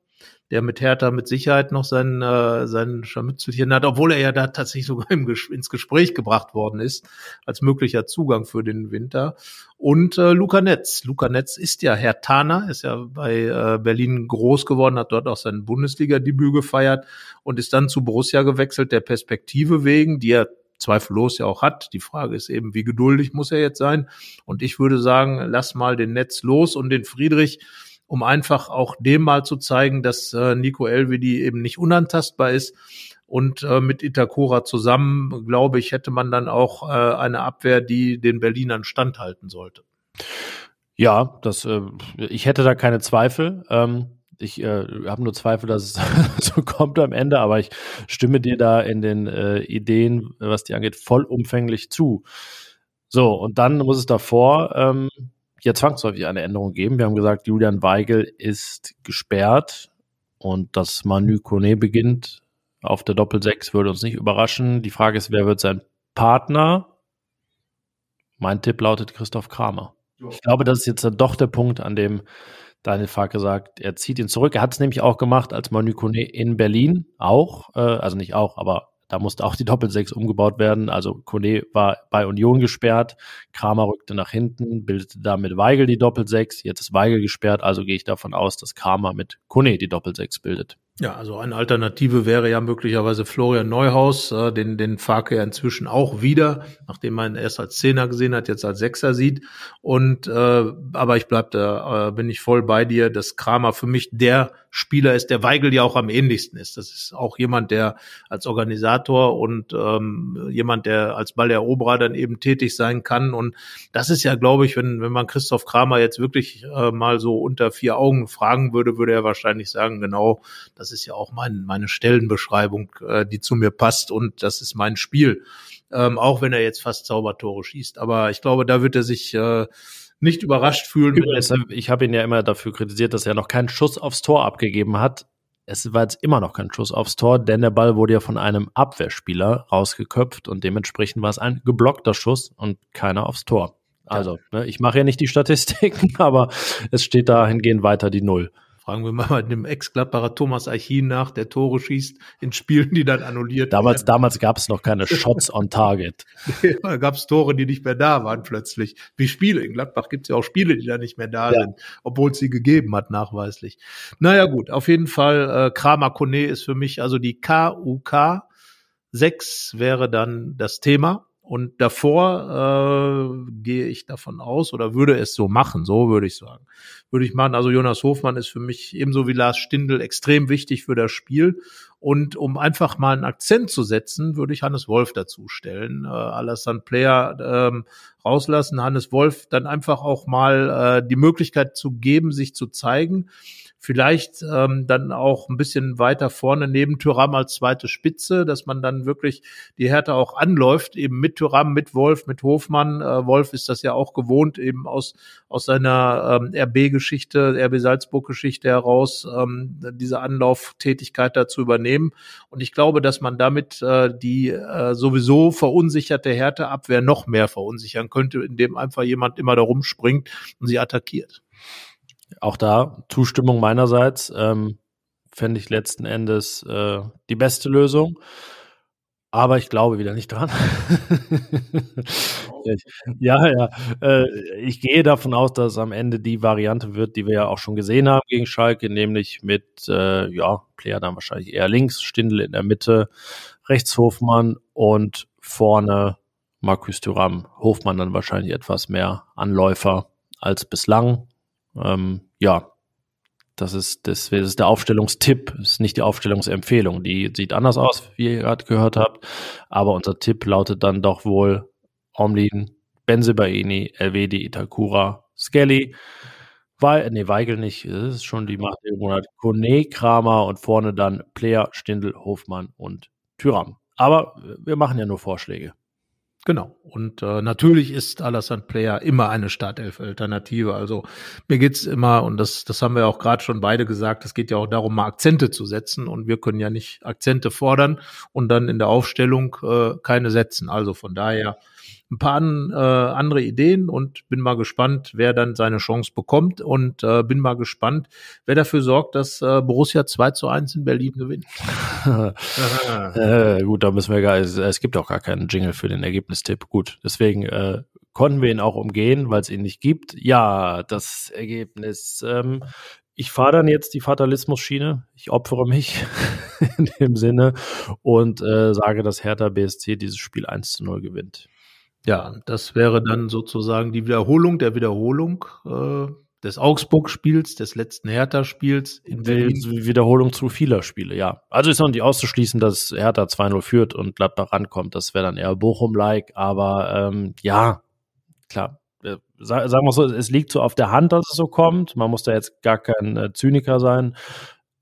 der mit Hertha mit Sicherheit noch sein, äh, sein Scharmützelchen hat, obwohl er ja da tatsächlich sogar im ins Gespräch gebracht worden ist, als möglicher Zugang für den Winter. Und äh, Luca Netz. Luca Netz ist ja Herr Hertaner, ist ja bei äh, Berlin groß geworden, hat dort auch sein Bundesliga-Debüt gefeiert und ist dann zu Borussia gewechselt, der Perspektive wegen, die er zweifellos ja auch hat. Die Frage ist eben, wie geduldig muss er jetzt sein? Und ich würde sagen, lass mal den Netz los und den Friedrich um einfach auch dem mal zu zeigen, dass äh, Nico Elvedi eben nicht unantastbar ist. Und äh, mit Itakura zusammen, glaube ich, hätte man dann auch äh, eine Abwehr, die den Berlinern standhalten sollte. Ja, das, äh, ich hätte da keine Zweifel. Ähm, ich äh, habe nur Zweifel, dass es so kommt am Ende, aber ich stimme dir da in den äh, Ideen, was die angeht, vollumfänglich zu. So, und dann muss es davor ähm, ja zwangsläufig eine Änderung geben. Wir haben gesagt, Julian Weigel ist gesperrt und dass Manu Kone beginnt auf der Doppel-6 würde uns nicht überraschen. Die Frage ist, wer wird sein Partner? Mein Tipp lautet Christoph Kramer. Ich glaube, das ist jetzt dann doch der Punkt, an dem Daniel Farke sagt, er zieht ihn zurück. Er hat es nämlich auch gemacht als Manu Kone in Berlin auch, äh, also nicht auch, aber da musste auch die Doppelsechs umgebaut werden. Also Kone war bei Union gesperrt, Kramer rückte nach hinten, bildete da mit Weigel die Doppelsechs. Jetzt ist Weigel gesperrt, also gehe ich davon aus, dass Kramer mit Kone die Doppelsechs bildet. Ja, also eine Alternative wäre ja möglicherweise Florian Neuhaus, äh, den, den Farke ja inzwischen auch wieder, nachdem man ihn erst als Zehner gesehen hat, jetzt als Sechser sieht. Und äh, aber ich bleib da, äh, bin ich voll bei dir, dass Kramer für mich der Spieler ist, der Weigel ja auch am ähnlichsten ist. Das ist auch jemand, der als Organisator und ähm, jemand, der als Balleroberer dann eben tätig sein kann. Und das ist ja, glaube ich, wenn, wenn man Christoph Kramer jetzt wirklich äh, mal so unter vier Augen fragen würde, würde er wahrscheinlich sagen, genau, das ist ja auch mein, meine Stellenbeschreibung, äh, die zu mir passt und das ist mein Spiel. Ähm, auch wenn er jetzt fast Zaubertore schießt. Aber ich glaube, da wird er sich äh, nicht überrascht fühlen. Ich habe ihn ja immer dafür kritisiert, dass er noch keinen Schuss aufs Tor abgegeben hat. Es war jetzt immer noch kein Schuss aufs Tor, denn der Ball wurde ja von einem Abwehrspieler rausgeköpft und dementsprechend war es ein geblockter Schuss und keiner aufs Tor. Also, ne, ich mache ja nicht die Statistiken, aber es steht dahingehend weiter die Null. Fragen wir mal dem Ex-Gladbacher Thomas Archin nach, der Tore schießt in Spielen, die dann annulliert Damals, werden. damals gab es noch keine Shots on Target. da gab es Tore, die nicht mehr da waren plötzlich. Wie Spiele. In Gladbach gibt es ja auch Spiele, die da nicht mehr da ja. sind, obwohl es sie gegeben hat, nachweislich. Naja gut, auf jeden Fall, äh, Kramer Kone ist für mich, also die KUK 6 wäre dann das Thema. Und davor äh, gehe ich davon aus oder würde es so machen, so würde ich sagen. Würde ich machen. Also Jonas Hofmann ist für mich ebenso wie Lars Stindl extrem wichtig für das Spiel. Und um einfach mal einen Akzent zu setzen, würde ich Hannes Wolf dazu stellen. Äh, Alassane Player ähm, rauslassen, Hannes Wolf dann einfach auch mal äh, die Möglichkeit zu geben, sich zu zeigen vielleicht ähm, dann auch ein bisschen weiter vorne neben Tyram als zweite Spitze, dass man dann wirklich die Härte auch anläuft, eben mit Tyram, mit Wolf, mit Hofmann. Äh, Wolf ist das ja auch gewohnt, eben aus, aus seiner ähm, RB-Geschichte, RB Salzburg-Geschichte heraus, ähm, diese Anlauftätigkeit da zu übernehmen. Und ich glaube, dass man damit äh, die äh, sowieso verunsicherte Härteabwehr noch mehr verunsichern könnte, indem einfach jemand immer da rumspringt und sie attackiert. Auch da Zustimmung meinerseits. Ähm, Fände ich letzten Endes äh, die beste Lösung. Aber ich glaube wieder nicht dran. ja, ja. Äh, ich gehe davon aus, dass es am Ende die Variante wird, die wir ja auch schon gesehen haben gegen Schalke, nämlich mit, äh, ja, Player dann wahrscheinlich eher links, Stindel in der Mitte, rechts Hofmann und vorne Markus Thuram. Hofmann dann wahrscheinlich etwas mehr Anläufer als bislang. Ähm, ja, das ist, das ist der Aufstellungstipp, ist nicht die Aufstellungsempfehlung. Die sieht anders aus, wie ihr gerade gehört habt. Aber unser Tipp lautet dann doch wohl Omlin, Benzebaini, Elvedi, Itakura, Skelly, We nee, Weigel nicht, das ist schon die Macht der Monat. Kone, Kramer und vorne dann Player, Stindel, Hofmann und Tyram. Aber wir machen ja nur Vorschläge. Genau. Und äh, natürlich ist Alassane Player immer eine Startelf-Alternative. Also mir geht's immer, und das, das haben wir auch gerade schon beide gesagt, es geht ja auch darum, mal Akzente zu setzen. Und wir können ja nicht Akzente fordern und dann in der Aufstellung äh, keine setzen. Also von daher ein paar äh, andere Ideen und bin mal gespannt, wer dann seine Chance bekommt und äh, bin mal gespannt, wer dafür sorgt, dass äh, Borussia 2 zu 1 in Berlin gewinnt. äh, gut, da müssen wir gar, es, es gibt auch gar keinen Jingle für den Ergebnistipp. Gut, deswegen äh, konnten wir ihn auch umgehen, weil es ihn nicht gibt. Ja, das Ergebnis. Ähm, ich fahre dann jetzt die Fatalismus-Schiene. Ich opfere mich in dem Sinne und äh, sage, dass Hertha BSC dieses Spiel 1 zu 0 gewinnt. Ja, das wäre dann sozusagen die Wiederholung der Wiederholung äh, des Augsburg-Spiels, des letzten Hertha-Spiels in Berlin. Wiederholung zu vieler Spiele, ja. Also ist noch nicht auszuschließen, dass Hertha 2-0 führt und Gladbach rankommt. Das wäre dann eher Bochum-like, aber ähm, ja, klar. Äh, sagen wir so, es liegt so auf der Hand, dass es so kommt. Man muss da jetzt gar kein äh, Zyniker sein.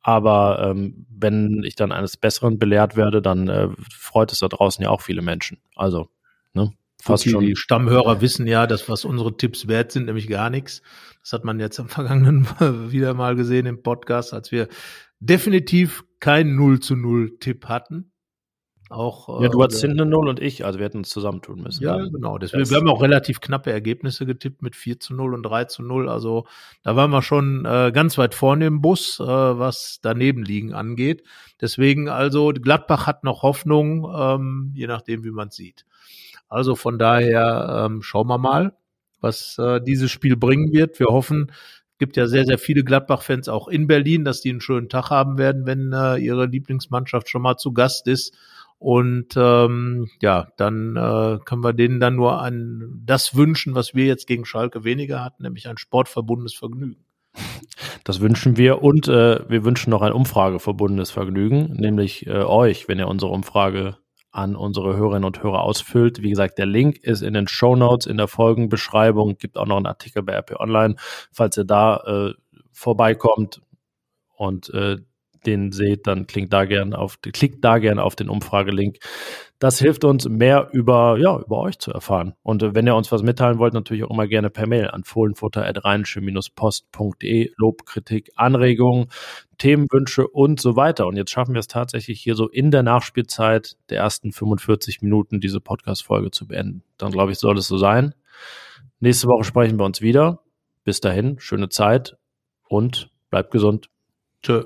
Aber ähm, wenn ich dann eines Besseren belehrt werde, dann äh, freut es da draußen ja auch viele Menschen. Also, ne? Fast schon. Die Stammhörer wissen ja, dass was unsere Tipps wert sind, nämlich gar nichts. Das hat man jetzt am vergangenen wieder mal gesehen im Podcast, als wir definitiv keinen 0 zu 0 Tipp hatten. Auch, ja, du äh, hattest hinten eine 0 und ich, also wir hätten uns zusammentun müssen. Ja, dann. genau. Deswegen, wir haben auch relativ knappe Ergebnisse getippt mit 4 zu 0 und 3 zu 0. Also da waren wir schon äh, ganz weit vorne im Bus, äh, was daneben liegen angeht. Deswegen also, Gladbach hat noch Hoffnung, ähm, je nachdem, wie man es sieht. Also von daher ähm, schauen wir mal, was äh, dieses Spiel bringen wird. Wir hoffen, es gibt ja sehr, sehr viele Gladbach-Fans auch in Berlin, dass die einen schönen Tag haben werden, wenn äh, ihre Lieblingsmannschaft schon mal zu Gast ist. Und ähm, ja, dann äh, können wir denen dann nur an das wünschen, was wir jetzt gegen Schalke weniger hatten, nämlich ein sportverbundenes Vergnügen. Das wünschen wir und äh, wir wünschen noch ein umfrageverbundenes Vergnügen, nämlich äh, euch, wenn ihr unsere Umfrage an unsere Hörerinnen und Hörer ausfüllt. Wie gesagt, der Link ist in den Show Notes, in der Folgenbeschreibung, gibt auch noch einen Artikel bei RP Online, falls ihr da äh, vorbeikommt und äh, den seht, dann klickt da gern auf, klickt da gern auf den Umfragelink. Das hilft uns, mehr über, ja, über euch zu erfahren. Und äh, wenn ihr uns was mitteilen wollt, natürlich auch immer gerne per Mail an fohlenfutter.rheinische-post.de. Lob, Kritik, Anregungen, Themenwünsche und so weiter. Und jetzt schaffen wir es tatsächlich hier so in der Nachspielzeit der ersten 45 Minuten diese Podcast-Folge zu beenden. Dann glaube ich, soll es so sein. Nächste Woche sprechen wir uns wieder. Bis dahin, schöne Zeit und bleibt gesund. Tschö.